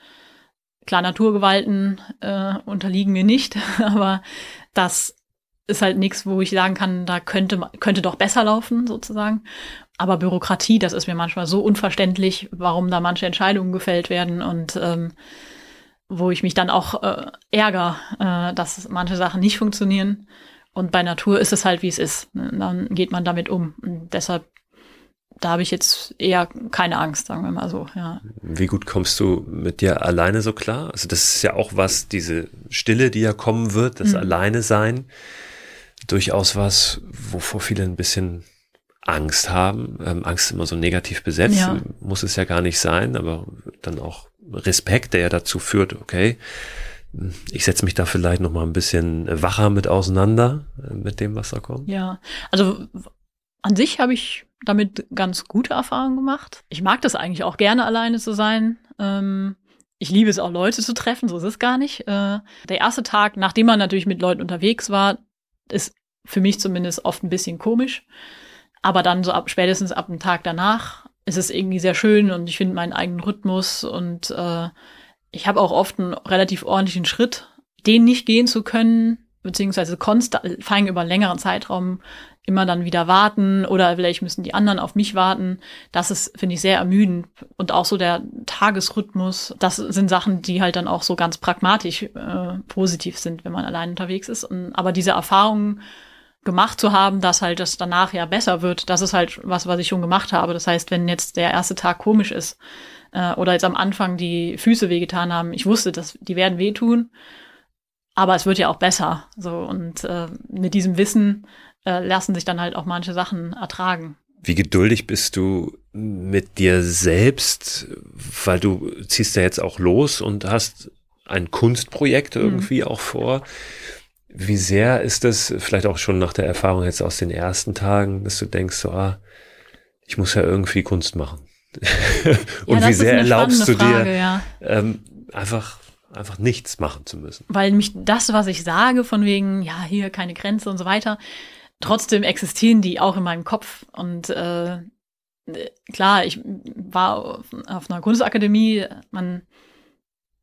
klar, Naturgewalten äh, unterliegen mir nicht, aber das ist halt nichts, wo ich sagen kann, da könnte könnte doch besser laufen sozusagen. Aber Bürokratie, das ist mir manchmal so unverständlich, warum da manche Entscheidungen gefällt werden und ähm, wo ich mich dann auch äh, ärger, äh, dass manche Sachen nicht funktionieren. Und bei Natur ist es halt, wie es ist. Ne? Dann geht man damit um. Und deshalb, da habe ich jetzt eher keine Angst, sagen wir mal so, ja. Wie gut kommst du mit dir alleine so klar? Also das ist ja auch was, diese Stille, die ja kommen wird, das Mhm. Alleine sein, durchaus was, wovor viele ein bisschen Angst haben. Ähm, Angst ist immer so negativ besetzt, Ja. muss es ja gar nicht sein, aber dann auch Respekt, der ja dazu führt, okay, ich setze mich da vielleicht noch mal ein bisschen wacher mit auseinander, äh, mit dem, was da kommt. Ja, also an sich habe ich damit ganz gute Erfahrungen gemacht. Ich mag das eigentlich auch gerne, alleine zu sein. Ähm, ich liebe es auch, Leute zu treffen, so ist es gar nicht. Äh, der erste Tag, nachdem man natürlich mit Leuten unterwegs war, ist für mich zumindest oft ein bisschen komisch. Aber dann so ab spätestens ab dem Tag danach ist es irgendwie sehr schön und ich finde meinen eigenen Rhythmus und äh, ich habe auch oft einen relativ ordentlichen Schritt, den nicht gehen zu können, beziehungsweise konstant, allem über einen längeren Zeitraum immer dann wieder warten oder vielleicht müssen die anderen auf mich warten. Das ist, finde ich, sehr ermüdend. Und auch so der Tagesrhythmus, das sind Sachen, die halt dann auch so ganz pragmatisch äh, positiv sind, wenn man allein unterwegs ist. Und, aber diese Erfahrungen gemacht zu haben, dass halt das danach ja besser wird, das ist halt was, was ich schon gemacht habe. Das heißt, wenn jetzt der erste Tag komisch ist äh, oder jetzt am Anfang die Füße wehgetan haben, ich wusste, dass die werden wehtun, aber es wird ja auch besser. So und äh, mit diesem Wissen äh, lassen sich dann halt auch manche Sachen ertragen. Wie geduldig bist du mit dir selbst, weil du ziehst ja jetzt auch los und hast ein Kunstprojekt mhm. irgendwie mhm. auch vor. Wie sehr ist das vielleicht auch schon nach der Erfahrung jetzt aus den ersten Tagen, dass du denkst, so, ah, ich muss ja irgendwie Kunst machen. und ja, wie sehr erlaubst du Frage, dir ja. ähm, einfach einfach nichts machen zu müssen? Weil mich das, was ich sage, von wegen, ja, hier keine Grenze und so weiter, trotzdem existieren die auch in meinem Kopf. Und äh, klar, ich war auf einer Kunstakademie, man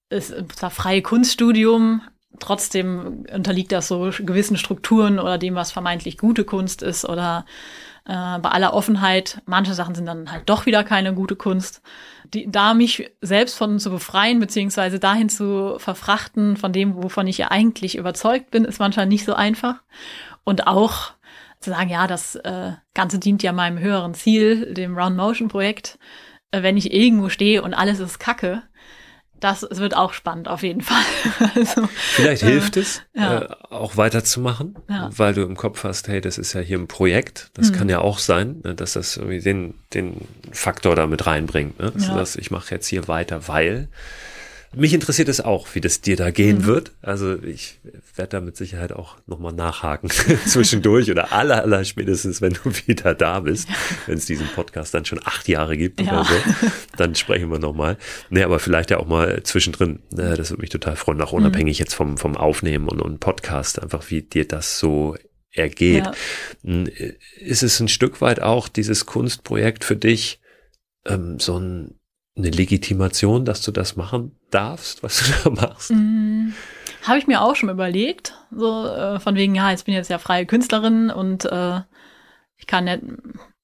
ist zwar freie Kunststudium, trotzdem unterliegt das so gewissen Strukturen oder dem, was vermeintlich gute Kunst ist oder äh, bei aller Offenheit. Manche Sachen sind dann halt doch wieder keine gute Kunst. Die, da mich selbst von zu befreien, beziehungsweise dahin zu verfrachten, von dem, wovon ich ja eigentlich überzeugt bin, ist manchmal nicht so einfach. Und auch zu sagen, ja, das äh, Ganze dient ja meinem höheren Ziel, dem Round Motion Projekt. Äh, wenn ich irgendwo stehe und alles ist Kacke, das wird auch spannend auf jeden Fall. also, Vielleicht äh, hilft es, ja. äh, auch weiterzumachen, ja. weil du im Kopf hast, hey, das ist ja hier ein Projekt. Das mhm. kann ja auch sein, ne, dass das irgendwie den, den Faktor da mit reinbringt. Ne? Ja. dass ich mache jetzt hier weiter, weil mich interessiert es auch, wie das dir da gehen mhm. wird. Also ich werde da mit Sicherheit auch nochmal nachhaken zwischendurch oder aller, aller spätestens, wenn du wieder da bist, ja. wenn es diesen Podcast dann schon acht Jahre gibt ja. oder so, dann sprechen wir nochmal. Nee, aber vielleicht ja auch mal zwischendrin. Das würde mich total freuen, auch unabhängig mhm. jetzt vom, vom Aufnehmen und, und Podcast, einfach wie dir das so ergeht. Ja. Hm, ist es ein Stück weit auch dieses Kunstprojekt für dich ähm, so ein eine Legitimation, dass du das machen darfst, was du da machst? Mm, Habe ich mir auch schon überlegt. So äh, von wegen, ja, jetzt bin ich jetzt ja freie Künstlerin und äh, ich kann ja,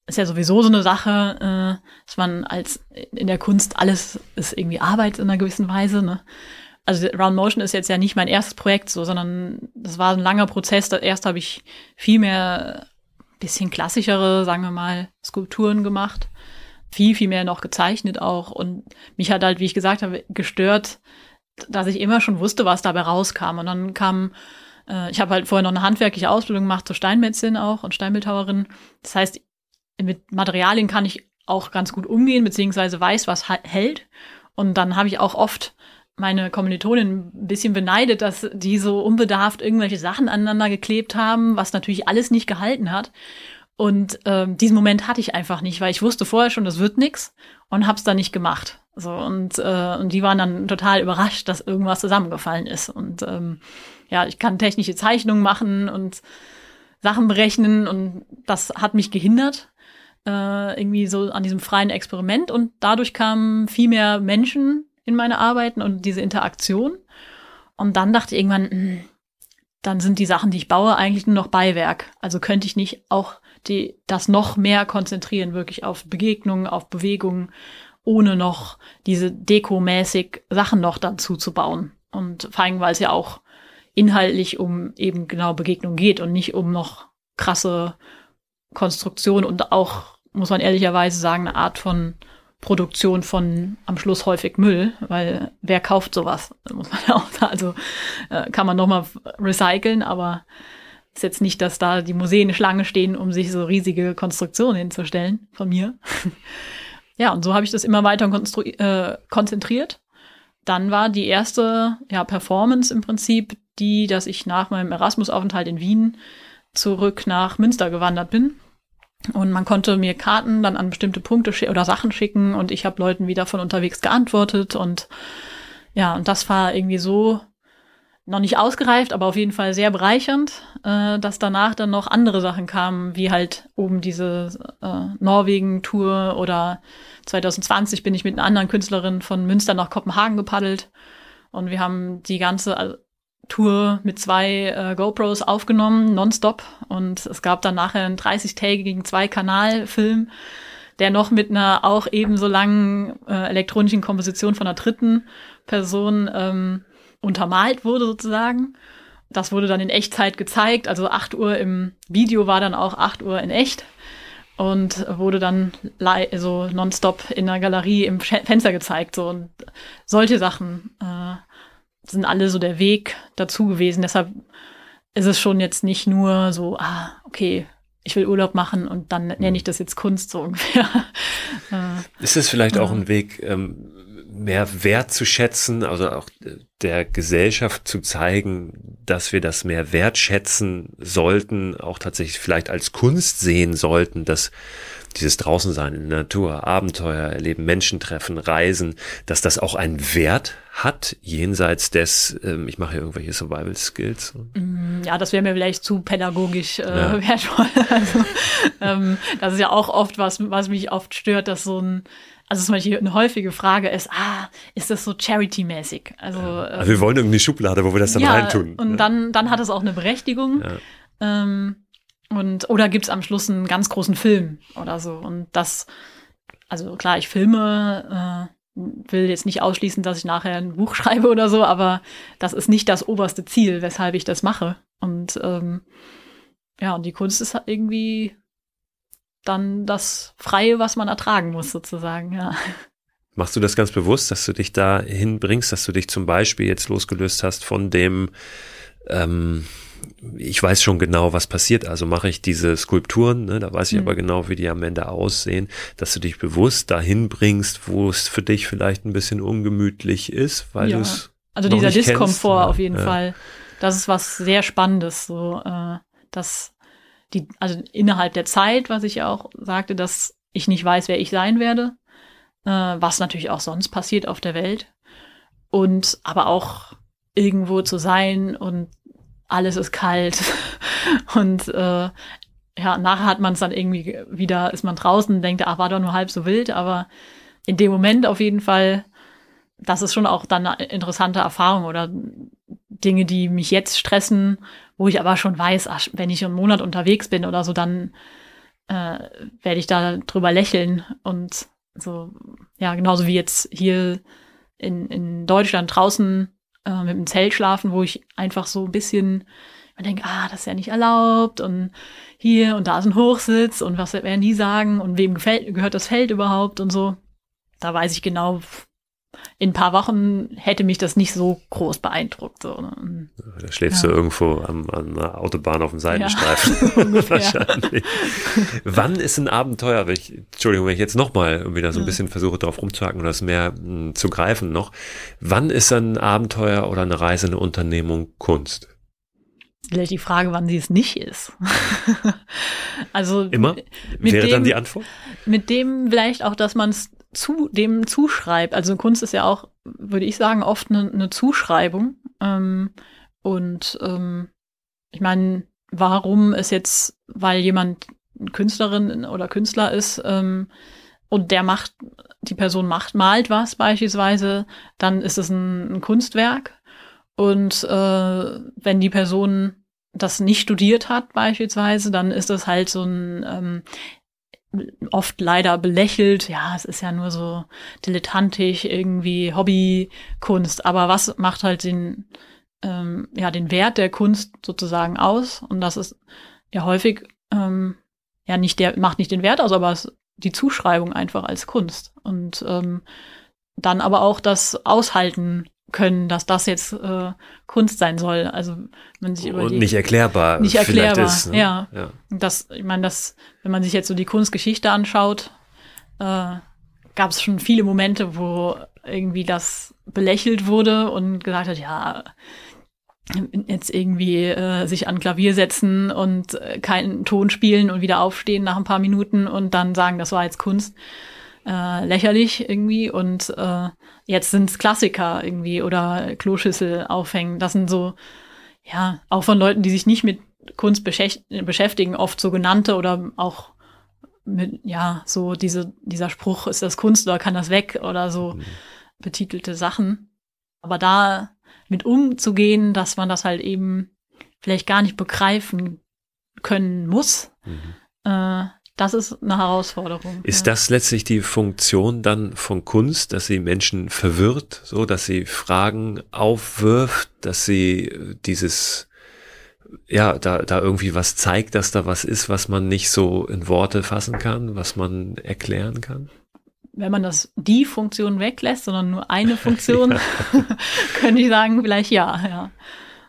ist ja sowieso so eine Sache, äh, dass man als in der Kunst alles ist irgendwie Arbeit in einer gewissen Weise. Ne? Also Round Motion ist jetzt ja nicht mein erstes Projekt, so, sondern das war ein langer Prozess. Erst habe ich viel mehr bisschen klassischere, sagen wir mal, Skulpturen gemacht viel, viel mehr noch gezeichnet auch. Und mich hat halt, wie ich gesagt habe, gestört, dass ich immer schon wusste, was dabei rauskam. Und dann kam, äh, ich habe halt vorher noch eine handwerkliche Ausbildung gemacht zur Steinmetzin auch und Steinbildhauerin. Das heißt, mit Materialien kann ich auch ganz gut umgehen, beziehungsweise weiß, was hält. Und dann habe ich auch oft meine Kommilitonin ein bisschen beneidet, dass die so unbedarft irgendwelche Sachen aneinander geklebt haben, was natürlich alles nicht gehalten hat. Und ähm, diesen Moment hatte ich einfach nicht, weil ich wusste vorher schon, das wird nix und hab's dann nicht gemacht. So und äh, und die waren dann total überrascht, dass irgendwas zusammengefallen ist. Und ähm, ja, ich kann technische Zeichnungen machen und Sachen berechnen und das hat mich gehindert äh, irgendwie so an diesem freien Experiment und dadurch kamen viel mehr Menschen in meine Arbeiten und diese Interaktion. Und dann dachte ich irgendwann, mh, hm, dann sind die Sachen, die ich baue, eigentlich nur noch Beiwerk. Also könnte ich nicht auch die das noch mehr konzentrieren, wirklich auf Begegnungen, auf Bewegungen, ohne noch diese dekomäßig Sachen noch dann zuzubauen. Und vor allem, weil es ja auch inhaltlich um eben genau Begegnung geht und nicht um noch krasse Konstruktion und auch, muss man ehrlicherweise sagen, eine Art von Produktion von am Schluss häufig Müll, weil wer kauft sowas? Muss man auch. Also äh, kann man nochmal recyceln, aber ist jetzt nicht, dass da die Museen Schlange stehen, um sich so riesige Konstruktionen hinzustellen von mir. ja, und so habe ich das immer weiter äh, konzentriert. Dann war die erste ja, Performance im Prinzip die, dass ich nach meinem Erasmus-Aufenthalt in Wien zurück nach Münster gewandert bin. Und man konnte mir Karten dann an bestimmte Punkte oder Sachen schicken und ich habe Leuten wieder von unterwegs geantwortet und ja, und das war irgendwie so noch nicht ausgereift, aber auf jeden Fall sehr bereichernd, äh, dass danach dann noch andere Sachen kamen, wie halt oben diese äh, Norwegen-Tour oder 2020 bin ich mit einer anderen Künstlerin von Münster nach Kopenhagen gepaddelt und wir haben die ganze, also Tour mit zwei äh, GoPros aufgenommen, nonstop. Und es gab dann nachher einen 30-tägigen Zwei-Kanal-Film, der noch mit einer auch ebenso langen äh, elektronischen Komposition von einer dritten Person ähm, untermalt wurde sozusagen. Das wurde dann in Echtzeit gezeigt. Also 8 Uhr im Video war dann auch 8 Uhr in echt und wurde dann so nonstop in der Galerie im Fenster gezeigt. So und solche Sachen äh, sind alle so der Weg dazu gewesen. Deshalb ist es schon jetzt nicht nur so, ah, okay, ich will Urlaub machen und dann nenne ich das jetzt Kunst so ungefähr. Äh, ist es vielleicht ja. auch ein Weg, ähm, mehr wertzuschätzen, also auch der Gesellschaft zu zeigen, dass wir das mehr wertschätzen sollten, auch tatsächlich vielleicht als Kunst sehen sollten, dass dieses Draußensein in der Natur, Abenteuer erleben, Menschen treffen, Reisen, dass das auch einen Wert hat, jenseits des, ähm, ich mache hier irgendwelche Survival Skills. Mm, ja, das wäre mir vielleicht zu pädagogisch äh, ja. wertvoll. Also, ähm, das ist ja auch oft was, was mich oft stört, dass so ein also zum Beispiel eine häufige Frage ist, ah, ist das so Charity-mäßig? Also, ja. also wir wollen irgendwie Schublade, wo wir das dann ja, reintun. Und ja. dann, dann hat es auch eine Berechtigung. Ja. Ähm, und, oder gibt es am Schluss einen ganz großen Film oder so. Und das, also klar, ich filme, äh, will jetzt nicht ausschließen, dass ich nachher ein Buch schreibe oder so, aber das ist nicht das oberste Ziel, weshalb ich das mache. Und ähm, ja, und die Kunst ist halt irgendwie dann das Freie, was man ertragen muss, sozusagen, ja. Machst du das ganz bewusst, dass du dich da hinbringst, dass du dich zum Beispiel jetzt losgelöst hast von dem, ähm, ich weiß schon genau, was passiert, also mache ich diese Skulpturen, ne, da weiß ich mhm. aber genau, wie die am Ende aussehen, dass du dich bewusst dahin bringst, wo es für dich vielleicht ein bisschen ungemütlich ist, weil ja. du es Also dieser Diskomfort auf jeden ja. Fall. Das ist was sehr Spannendes, so äh, dass die, also innerhalb der Zeit, was ich ja auch sagte, dass ich nicht weiß, wer ich sein werde, äh, was natürlich auch sonst passiert auf der Welt. Und aber auch irgendwo zu sein und alles ist kalt. und äh, ja, nachher hat man es dann irgendwie wieder, ist man draußen denkt, ach, war doch nur halb so wild, aber in dem Moment auf jeden Fall, das ist schon auch dann eine interessante Erfahrung oder Dinge, die mich jetzt stressen, wo ich aber schon weiß, ach, wenn ich einen Monat unterwegs bin oder so, dann äh, werde ich da drüber lächeln und so, ja, genauso wie jetzt hier in, in Deutschland draußen äh, mit dem Zelt schlafen, wo ich einfach so ein bisschen man denkt, ah, das ist ja nicht erlaubt und hier und da ist ein Hochsitz und was werden die sagen und wem gefällt, gehört das Feld überhaupt und so. Da weiß ich genau, in ein paar Wochen hätte mich das nicht so groß beeindruckt. So, ne? Da schläfst ja. du irgendwo am, an einer Autobahn auf dem Seitenstreifen. Ja, Wahrscheinlich. Wann ist ein Abenteuer, wenn ich, Entschuldigung, wenn ich jetzt nochmal wieder so ein bisschen versuche, drauf rumzuhacken oder das mehr mh, hm, zu greifen noch. Wann ist ein Abenteuer oder eine Reise, eine Unternehmung Kunst? Vielleicht die Frage, wann sie es nicht ist. also immer wäre dem, dann die Antwort. Mit dem vielleicht auch, dass man es zu dem zuschreibt. Also Kunst ist ja auch, würde ich sagen, oft eine, eine Zuschreibung. Ähm, und ähm, ich meine, warum ist jetzt, weil jemand Künstlerin oder Künstler ist ähm, und der macht, die Person macht, malt was beispielsweise, dann ist es ein, ein Kunstwerk. Und äh, wenn die Person das nicht studiert hat beispielsweise, dann ist das halt so ein ähm, oft leider belächelt. Ja, es ist ja nur so dilettantisch, irgendwie Hobbykunst. Aber was macht halt den, ähm, ja, den Wert der Kunst sozusagen aus? Und das ist ja häufig, ähm, ja, nicht der, macht nicht den Wert aus, aber es, die Zuschreibung einfach als Kunst. Und ähm, dann aber auch das Aushalten können, dass das jetzt äh, Kunst sein soll. Also man sich überlegt, und nicht erklärbar, nicht erklärbar, ist, ne? ja. ja. Das, ich meine, das, wenn man sich jetzt so die Kunstgeschichte anschaut, äh, gab es schon viele Momente, wo irgendwie das belächelt wurde und gesagt hat, ja, jetzt irgendwie äh, sich an Klavier setzen und äh, keinen Ton spielen und wieder aufstehen nach ein paar Minuten und dann sagen, das war jetzt Kunst äh, lächerlich irgendwie und äh, jetzt sind es Klassiker irgendwie oder Kloschüssel aufhängen. Das sind so, ja, auch von Leuten, die sich nicht mit Kunst beschäftigen, oft so genannte oder auch mit, ja, so diese, dieser Spruch, ist das Kunst oder kann das weg oder so mhm. betitelte Sachen. Aber da mit umzugehen, dass man das halt eben vielleicht gar nicht begreifen können muss. Mhm. Äh, das ist eine Herausforderung. Ist ja. das letztlich die Funktion dann von Kunst, dass sie Menschen verwirrt, so dass sie Fragen aufwirft, dass sie dieses ja, da, da irgendwie was zeigt, dass da was ist, was man nicht so in Worte fassen kann, was man erklären kann? Wenn man das die Funktion weglässt, sondern nur eine Funktion, könnte ich sagen, vielleicht ja, ja.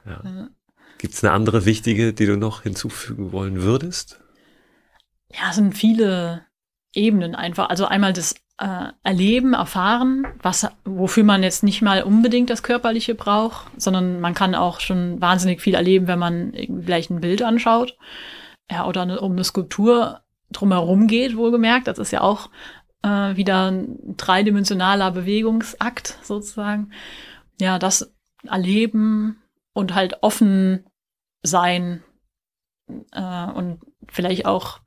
ja. Gibt es eine andere wichtige, die du noch hinzufügen wollen würdest? Ja, es sind viele Ebenen einfach. Also einmal das äh, Erleben, Erfahren, was, wofür man jetzt nicht mal unbedingt das Körperliche braucht, sondern man kann auch schon wahnsinnig viel erleben, wenn man vielleicht ein Bild anschaut. Ja, oder eine, um eine Skulptur drumherum geht, wohlgemerkt. Das ist ja auch äh, wieder ein dreidimensionaler Bewegungsakt sozusagen. Ja, das Erleben und halt offen sein äh, und vielleicht auch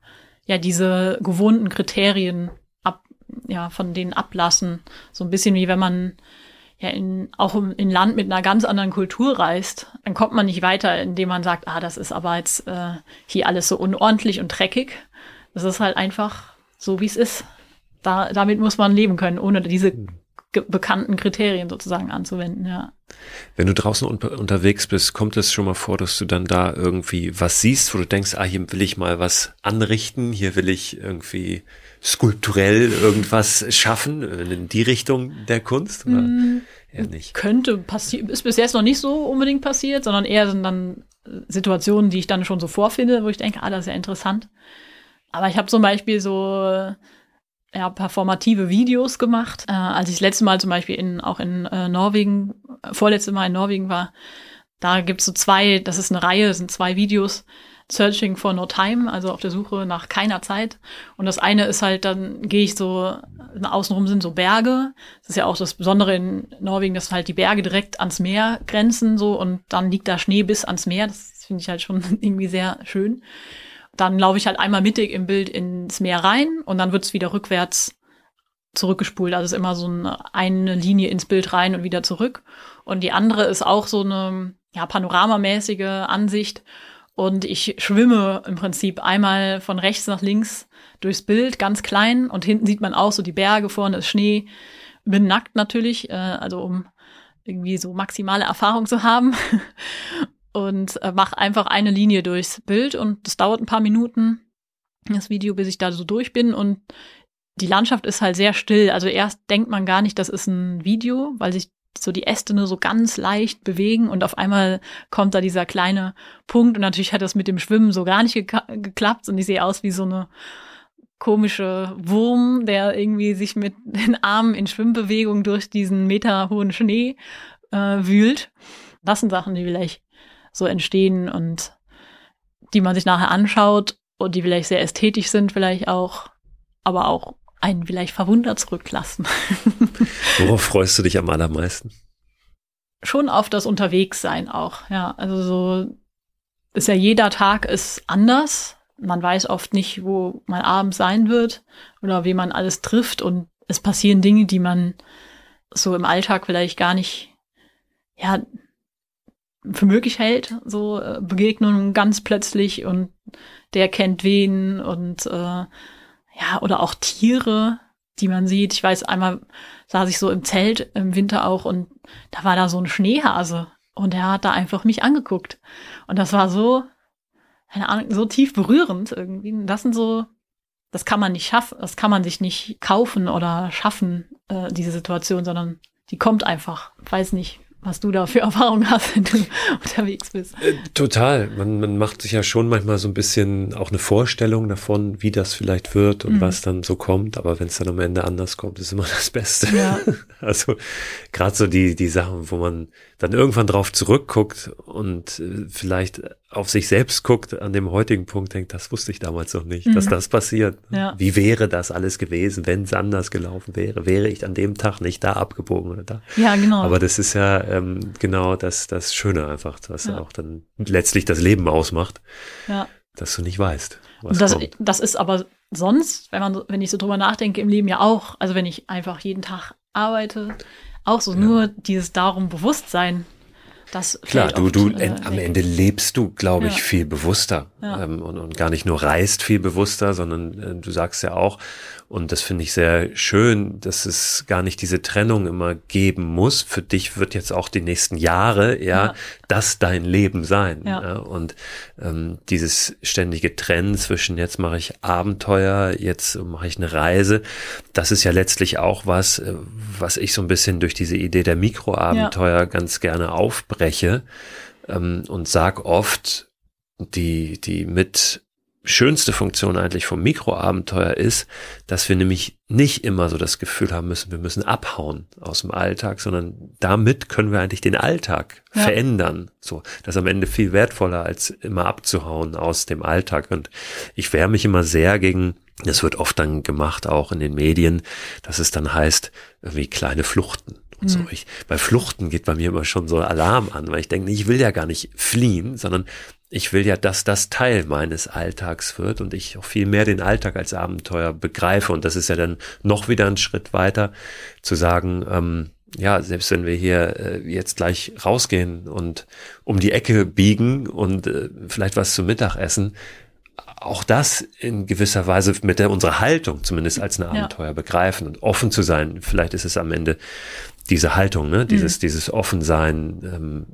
ja diese gewohnten Kriterien ab, ja, von denen ablassen. So ein bisschen wie wenn man ja in, auch in Land mit einer ganz anderen Kultur reist, dann kommt man nicht weiter, indem man sagt, ah, das ist aber jetzt äh, hier alles so unordentlich und dreckig. Das ist halt einfach so, wie es ist. Da, damit muss man leben können, ohne diese hm bekannten Kriterien sozusagen anzuwenden, ja. Wenn du draußen un unterwegs bist, kommt es schon mal vor, dass du dann da irgendwie was siehst, wo du denkst, ah, hier will ich mal was anrichten, hier will ich irgendwie skulpturell irgendwas schaffen in die Richtung der Kunst oder mm, eher nicht? Könnte passieren, ist bis jetzt noch nicht so unbedingt passiert, sondern eher sind dann Situationen, die ich dann schon so vorfinde, wo ich denke, ah, das ist ja interessant. Aber ich habe zum Beispiel so ja, performative Videos gemacht. Äh, als ich das letzte Mal zum Beispiel in, auch in äh, Norwegen, äh, vorletzte Mal in Norwegen war, da gibt's so zwei, das ist eine Reihe, sind zwei Videos, Searching for No Time, also auf der Suche nach keiner Zeit. Und das eine ist halt, dann gehe ich so, außenrum sind so Berge. Das ist ja auch das Besondere in Norwegen, dass halt die Berge direkt ans Meer grenzen so und dann liegt da Schnee bis ans Meer. Das finde ich halt schon irgendwie sehr schön dann laufe ich halt einmal mittig im Bild ins Meer rein und dann wird es wieder rückwärts zurückgespult. Also es ist immer so eine, eine Linie ins Bild rein und wieder zurück. Und die andere ist auch so eine ja, panoramamäßige Ansicht. Und ich schwimme im Prinzip einmal von rechts nach links durchs Bild, ganz klein. Und hinten sieht man auch so die Berge, vorne ist Schnee. Bin nackt natürlich, äh, also um irgendwie so maximale Erfahrung zu haben und äh, mache einfach eine Linie durchs Bild und das dauert ein paar Minuten, das Video, bis ich da so durch bin und die Landschaft ist halt sehr still. Also erst denkt man gar nicht, das ist ein Video, weil sich so die Äste nur so ganz leicht bewegen und auf einmal kommt da dieser kleine Punkt und natürlich hat das mit dem Schwimmen so gar nicht geklappt und ich sehe aus wie so eine komische Wurm, der irgendwie sich mit den Armen in Schwimmbewegung durch diesen meterhohen Schnee äh, wühlt. Das sind Sachen, die vielleicht so entstehen und die man sich nachher anschaut und die vielleicht sehr ästhetisch sind, vielleicht auch, aber auch einen vielleicht verwundert zurücklassen. Worauf freust du dich am allermeisten? Schon auf das Unterwegssein auch, ja. Also so ist ja jeder Tag ist anders. Man weiß oft nicht, wo man abends sein wird oder wie man alles trifft und es passieren Dinge, die man so im Alltag vielleicht gar nicht, ja, für möglich hält, so äh, Begegnungen ganz plötzlich und der kennt wen und äh, ja, oder auch Tiere, die man sieht. Ich weiß, einmal saß ich so im Zelt im Winter auch und da war da so ein Schneehase und der hat da einfach mich angeguckt. Und das war so, keine Ahnung, so tief berührend irgendwie. Das sind so, das kann man nicht schaffen, das kann man sich nicht kaufen oder schaffen, äh, diese Situation, sondern die kommt einfach. Weiß nicht, was du da für Erfahrungen hast, wenn du unterwegs bist. Äh, total. Man, man macht sich ja schon manchmal so ein bisschen auch eine Vorstellung davon, wie das vielleicht wird und mhm. was dann so kommt. Aber wenn es dann am Ende anders kommt, ist immer das Beste. Ja. Also gerade so die, die Sachen, wo man dann irgendwann drauf zurückguckt und äh, vielleicht auf sich selbst guckt, an dem heutigen Punkt denkt, das wusste ich damals noch nicht, mhm. dass das passiert. Ja. Wie wäre das alles gewesen, wenn es anders gelaufen wäre? Wäre ich an dem Tag nicht da abgebogen oder da? Ja, genau. Aber das ist ja ähm, genau das, das Schöne einfach, was ja. auch dann letztlich das Leben ausmacht, ja. dass du nicht weißt. Was das, kommt. das ist aber sonst, wenn man, wenn ich so drüber nachdenke, im Leben ja auch, also wenn ich einfach jeden Tag arbeite, auch so ja. nur dieses darum Bewusstsein Das Klar, du, du, äh, am. Ende lebst du, glaube ich, Ja. viel bewusster Ja. ähm, und, und gar nicht nur reist viel bewusster, sondern äh, du sagst ja auch, und das finde ich sehr schön, dass es gar nicht diese Trennung immer geben muss. Für dich wird jetzt auch die nächsten Jahre ja, Ja. das dein Leben sein. Ja. Und ähm, dieses ständige Trennen zwischen jetzt mache ich Abenteuer, jetzt mache ich eine Reise, das ist ja letztlich auch was, äh, was ich so ein bisschen durch diese Idee der Mikroabenteuer ganz gerne aufbreche ähm, und sag oft, die, die mit schönste Funktion eigentlich vom Mikroabenteuer ist, dass wir nämlich nicht immer so das Gefühl haben müssen, wir müssen abhauen aus dem Alltag, sondern damit können wir eigentlich den Alltag Ja. verändern. So, das ist am Ende viel wertvoller, als immer abzuhauen aus dem Alltag. Und ich wehre mich immer sehr gegen, das wird oft dann gemacht, auch in den Medien, dass es dann heißt, irgendwie kleine Fluchten. Und so. Ich, bei Fluchten geht bei mir immer schon so Alarm an, weil ich denke, ich will ja gar nicht fliehen, sondern ich will ja, dass das Teil meines Alltags wird und ich auch viel mehr den Alltag als Abenteuer begreife. Und das ist ja dann noch wieder ein Schritt weiter, zu sagen, ähm, ja, selbst wenn wir hier äh, jetzt gleich rausgehen und um die Ecke biegen und äh, vielleicht was zum Mittag essen, auch das in gewisser Weise mit der unserer Haltung zumindest als ein Ja. Abenteuer begreifen und offen zu sein. Vielleicht ist es am Ende diese Haltung, ne? dieses, dieses Offensein, ähm,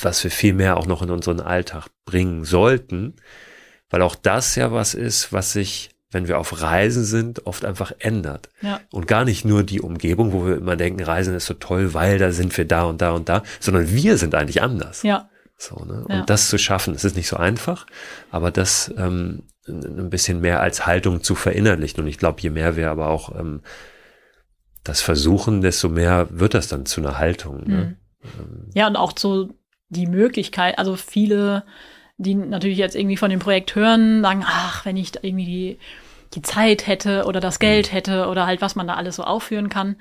was wir viel mehr auch noch in unseren Alltag bringen sollten, weil auch das ja was ist, was sich, wenn wir auf Reisen sind, oft einfach ändert. Ja. Und gar nicht nur die Umgebung, wo wir immer denken, Reisen ist so toll, weil da sind wir da und da und da, sondern wir sind eigentlich anders. Ja, So, ne? Ja. Und das zu schaffen, das ist nicht so einfach, aber das ähm, ein ein bisschen mehr als Haltung zu verinnerlichen. Und ich glaube, je mehr wir aber auch ähm, das versuchen, desto mehr wird das dann zu einer Haltung. Ne? Ja, und auch so die Möglichkeit, also viele, die natürlich jetzt irgendwie von dem Projekt hören, sagen, ach, wenn ich irgendwie die, die Zeit hätte oder das Geld hätte oder halt, was man da alles so aufführen kann.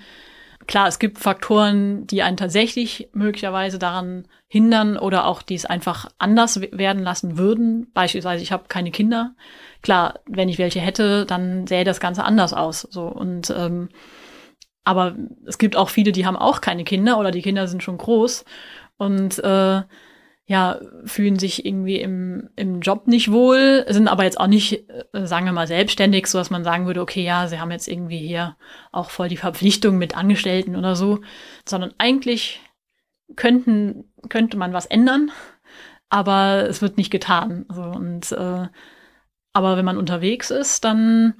Klar, es gibt Faktoren, die einen tatsächlich möglicherweise daran hindern oder auch die es einfach anders werden lassen würden. Beispielsweise, ich habe keine Kinder. Klar, wenn ich welche hätte, dann sähe das Ganze anders aus. So und ähm, aber es gibt auch viele, die haben auch keine Kinder oder die Kinder sind schon groß und äh, ja, fühlen sich irgendwie im, im Job nicht wohl, sind aber jetzt auch nicht, äh, sagen wir mal, selbstständig, so dass man sagen würde, okay, ja, sie haben jetzt irgendwie hier auch voll die Verpflichtung mit Angestellten oder so, sondern eigentlich könnten, könnte man was ändern, aber es wird nicht getan. So, und äh, aber wenn man unterwegs ist, dann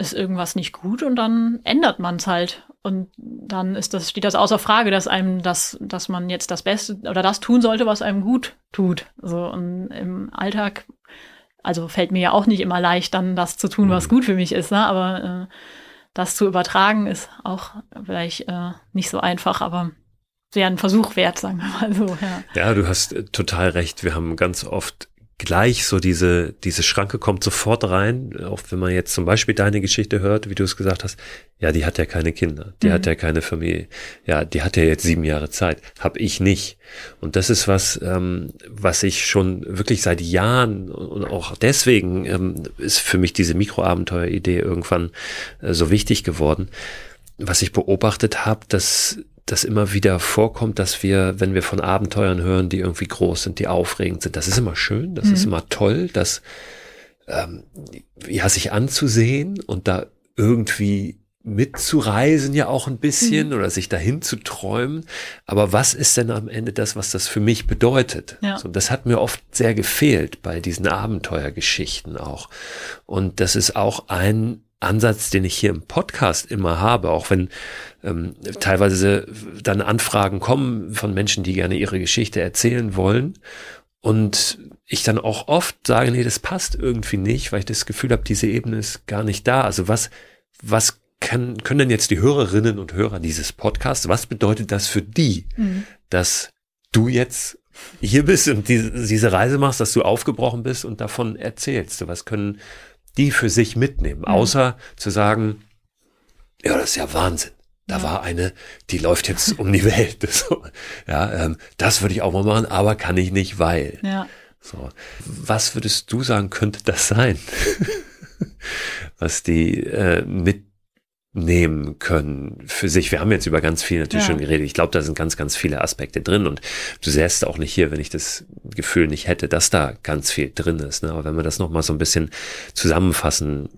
ist irgendwas nicht gut und dann ändert man es halt. Und dann ist das, steht das außer Frage, dass einem das, dass man jetzt das Beste oder das tun sollte, was einem gut tut. So und im Alltag, also fällt mir ja auch nicht immer leicht, dann das zu tun, was gut für mich ist, ne? Aber äh, das zu übertragen ist auch vielleicht äh, nicht so einfach, aber sehr ein Versuch wert, sagen wir mal so, ja. Ja, du hast äh, total recht. Wir haben ganz oft gleich so diese, diese Schranke kommt sofort rein, auch wenn man jetzt zum Beispiel deine Geschichte hört, wie du es gesagt hast, ja, die hat ja keine Kinder, die Mhm. hat ja keine Familie, ja, die hat ja jetzt sieben Jahre Zeit, hab ich nicht. Und das ist was, ähm, was ich schon wirklich seit Jahren und auch deswegen ähm, ist für mich diese Mikroabenteuer-Idee irgendwann äh, so wichtig geworden, was ich beobachtet habe, dass das immer wieder vorkommt, dass wir, wenn wir von Abenteuern hören, die irgendwie groß sind, die aufregend sind, das ist immer schön, das ist immer toll, das ähm, ja sich anzusehen und da irgendwie mitzureisen ja auch ein bisschen oder sich dahin zu träumen. Aber was ist denn am Ende das, was das für mich bedeutet? Ja. So, das hat mir oft sehr gefehlt bei diesen Abenteuergeschichten auch. Und das ist auch ein Ansatz, den ich hier im Podcast immer habe, auch wenn ähm, teilweise dann Anfragen kommen von Menschen, die gerne ihre Geschichte erzählen wollen. Und ich dann auch oft sage, nee, das passt irgendwie nicht, weil ich das Gefühl habe, diese Ebene ist gar nicht da. Also was, was kann, können denn jetzt die Hörerinnen und Hörer dieses Podcasts, was bedeutet das für die, dass du jetzt hier bist und diese, diese Reise machst, dass du aufgebrochen bist und davon erzählst? Was können die für sich mitnehmen, außer zu sagen, ja, das ist ja Wahnsinn. Da war eine, die läuft jetzt um die Welt. So, ja, ähm, das würde ich auch mal machen, aber kann ich nicht, weil. Ja. So, was würdest du sagen, könnte das sein? Was die äh, mit nehmen können für sich. Wir haben jetzt über ganz viel natürlich ja. schon geredet. Ich glaube, da sind ganz, ganz viele Aspekte drin und du säst auch nicht hier, wenn ich das Gefühl nicht hätte, dass da ganz viel drin ist. Ne? Aber wenn wir das nochmal so ein bisschen zusammenfassen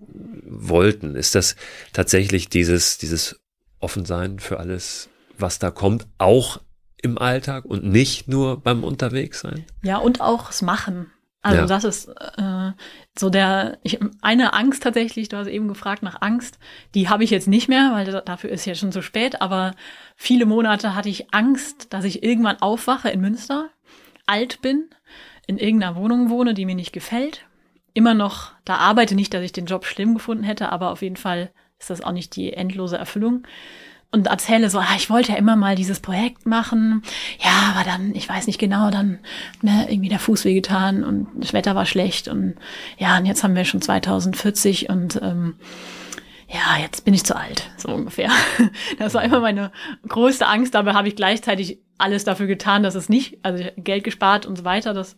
wollten, ist das tatsächlich dieses, dieses Offensein für alles, was da kommt, auch im Alltag und nicht nur beim Unterwegssein? Ja, und auch das Machen. Also ja. das ist äh, so der ich, eine Angst tatsächlich. Du hast eben gefragt nach Angst. Die habe ich jetzt nicht mehr, weil dafür ist ja schon zu spät. Aber viele Monate hatte ich Angst, dass ich irgendwann aufwache in Münster, alt bin, in irgendeiner Wohnung wohne, die mir nicht gefällt. Immer noch da arbeite nicht, dass ich den Job schlimm gefunden hätte, aber auf jeden Fall ist das auch nicht die endlose Erfüllung und erzähle so, ah, ich wollte ja immer mal dieses Projekt machen. Ja, aber dann, ich weiß nicht genau, dann ne, irgendwie der Fuß wehgetan und das Wetter war schlecht und ja, und jetzt haben wir schon 2040 und ähm, ja, jetzt bin ich zu alt, so ungefähr. Das war immer meine größte Angst. Dabei habe ich gleichzeitig alles dafür getan, dass es nicht, also Geld gespart und so weiter. Das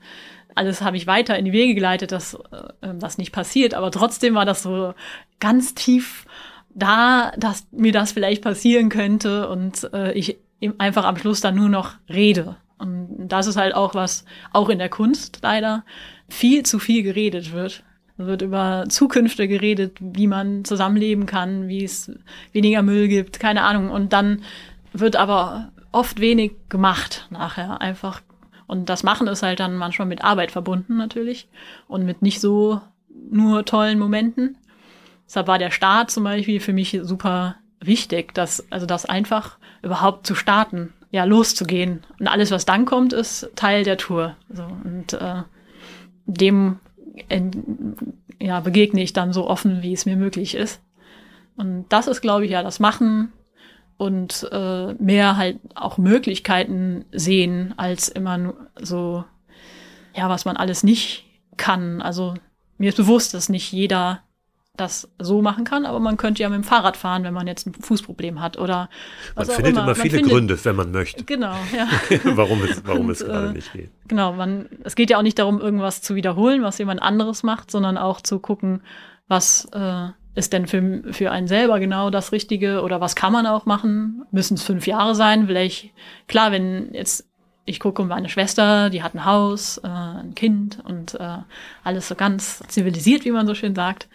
alles habe ich weiter in die Wege geleitet, dass äh, das nicht passiert. Aber trotzdem war das so ganz tief da, dass mir das vielleicht passieren könnte und äh, ich einfach am Schluss dann nur noch rede. Und das ist halt auch was, auch in der Kunst leider, viel zu viel geredet wird. Es wird über Zukünfte geredet, wie man zusammenleben kann, wie es weniger Müll gibt, keine Ahnung. Und dann wird aber oft wenig gemacht nachher einfach. Und das Machen ist halt dann manchmal mit Arbeit verbunden natürlich und mit nicht so nur tollen Momenten. Deshalb war der Start zum Beispiel für mich super wichtig, dass, also das einfach überhaupt zu starten, ja, loszugehen. Und alles, was dann kommt, ist Teil der Tour. So, und äh, dem ja, begegne ich dann so offen, wie es mir möglich ist. Und das ist, glaube ich, ja das Machen und äh, mehr halt auch Möglichkeiten sehen, als immer nur so, ja, was man alles nicht kann. Also mir ist bewusst, dass nicht jeder das so machen kann, aber man könnte ja mit dem Fahrrad fahren, wenn man jetzt ein Fußproblem hat oder was Man findet immer, immer viele findet, Gründe, wenn man möchte. Genau, ja. warum es, warum Und, es gerade äh, nicht geht. Genau, man, es geht ja auch nicht darum, irgendwas zu wiederholen, was jemand anderes macht, sondern auch zu gucken, was äh, ist denn für, für einen selber genau das Richtige oder was kann man auch machen? Müssen es fünf Jahre sein? Vielleicht, klar, wenn jetzt ich gucke um meine Schwester, die hat ein Haus, äh, ein Kind und äh, alles so ganz zivilisiert, wie man so schön sagt.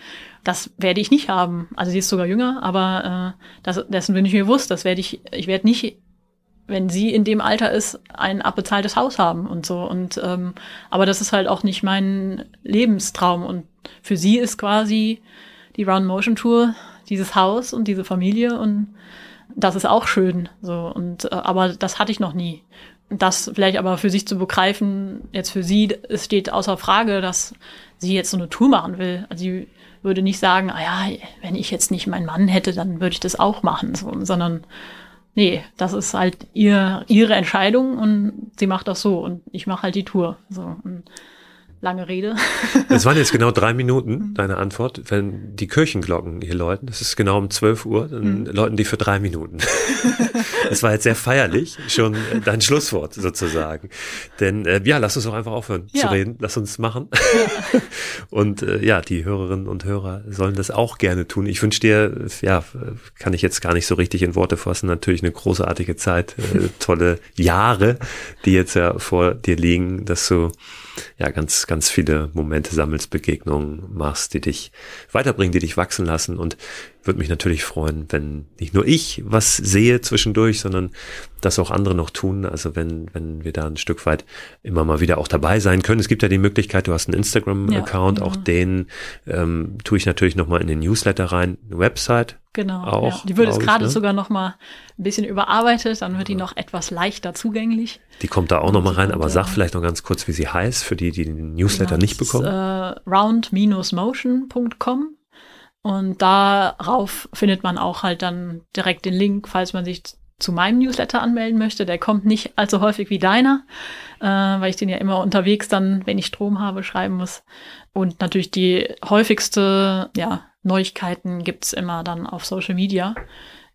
Das werde ich nicht haben. Also sie ist sogar jünger, aber äh, das, dessen bin ich mir bewusst. Das werde ich, ich werde nicht, wenn sie in dem Alter ist, ein abbezahltes Haus haben und so. Und ähm, aber das ist halt auch nicht mein Lebenstraum. Und für sie ist quasi die Round Motion Tour dieses Haus und diese Familie und das ist auch schön. So und äh, aber das hatte ich noch nie das vielleicht aber für sich zu begreifen, jetzt für sie, es steht außer Frage, dass sie jetzt so eine Tour machen will. Also sie würde nicht sagen, ah ja, wenn ich jetzt nicht meinen Mann hätte, dann würde ich das auch machen, so, sondern nee, das ist halt ihr, ihre Entscheidung und sie macht das so und ich mache halt die Tour. So. Und lange Rede. Es waren jetzt genau drei Minuten, deine Antwort. Wenn die Kirchenglocken hier läuten, es ist genau um 12 Uhr, dann mhm. läuten die für drei Minuten. Das war jetzt sehr feierlich, schon dein Schlusswort sozusagen. Denn äh, ja, lass uns doch einfach aufhören ja. zu reden. Lass uns machen. Ja. Und äh, ja, die Hörerinnen und Hörer sollen das auch gerne tun. Ich wünsche dir, ja, kann ich jetzt gar nicht so richtig in Worte fassen, natürlich eine großartige Zeit, äh, tolle Jahre, die jetzt ja vor dir liegen, dass du ja ganz, ganz viele Momente sammelst, Begegnungen machst, die dich weiterbringen, die dich wachsen lassen und würde mich natürlich freuen, wenn nicht nur ich was sehe zwischendurch, sondern das auch andere noch tun. Also wenn, wenn wir da ein Stück weit immer mal wieder auch dabei sein können. Es gibt ja die Möglichkeit, du hast einen Instagram-Account, ja, auch den ähm, tue ich natürlich nochmal in den Newsletter rein, eine Website. Genau, auch, ja. die wird jetzt gerade ne? sogar nochmal ein bisschen überarbeitet, dann wird die noch etwas leichter zugänglich. Die kommt da auch nochmal rein, aber sag vielleicht noch ganz kurz, wie sie heißt, für die, die den Newsletter genau, nicht bekommen. Äh, round-motion.com und darauf findet man auch halt dann direkt den Link, falls man sich zu meinem Newsletter anmelden möchte. Der kommt nicht allzu häufig wie deiner, äh, weil ich den ja immer unterwegs dann, wenn ich Strom habe, schreiben muss. Und natürlich die häufigste, ja, Neuigkeiten gibt's immer dann auf Social Media,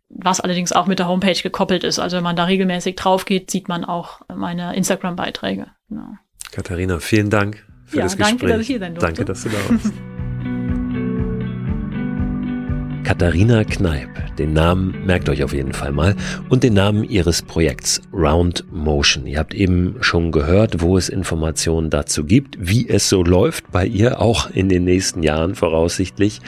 was allerdings auch mit der Homepage gekoppelt ist. Also wenn man da regelmäßig drauf geht, sieht man auch meine Instagram-Beiträge. Genau. Katharina, vielen Dank für ja, das Gespräch. Danke, dass ich hier sein durfte. Danke, dass du da warst. Katharina Kneip. Den Namen merkt euch auf jeden Fall mal. Und den Namen ihres Projekts Round Motion. Ihr habt eben schon gehört, wo es Informationen dazu gibt, wie es so läuft bei ihr, auch in den nächsten Jahren voraussichtlich.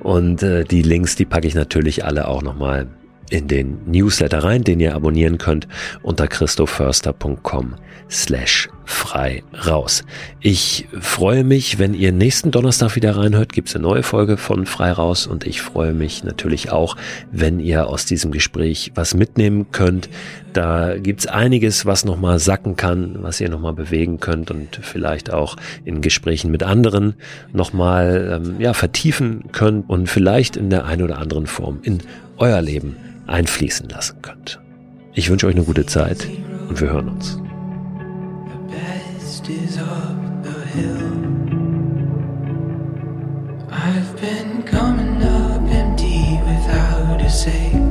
Und äh, die Links, die packe ich natürlich alle auch nochmal in den Newsletter rein, den ihr abonnieren könnt unter christoförster.com slash frei raus. Ich freue mich, wenn ihr nächsten Donnerstag wieder reinhört, gibt es eine neue Folge von frei raus und ich freue mich natürlich auch, wenn ihr aus diesem Gespräch was mitnehmen könnt. Da gibt's einiges, was nochmal sacken kann, was ihr nochmal bewegen könnt und vielleicht auch in Gesprächen mit anderen nochmal ähm, ja, vertiefen könnt und vielleicht in der einen oder anderen Form in euer Leben einfließen lassen könnt. Ich wünsche euch eine gute Zeit und wir hören uns. I've been coming up empty without a say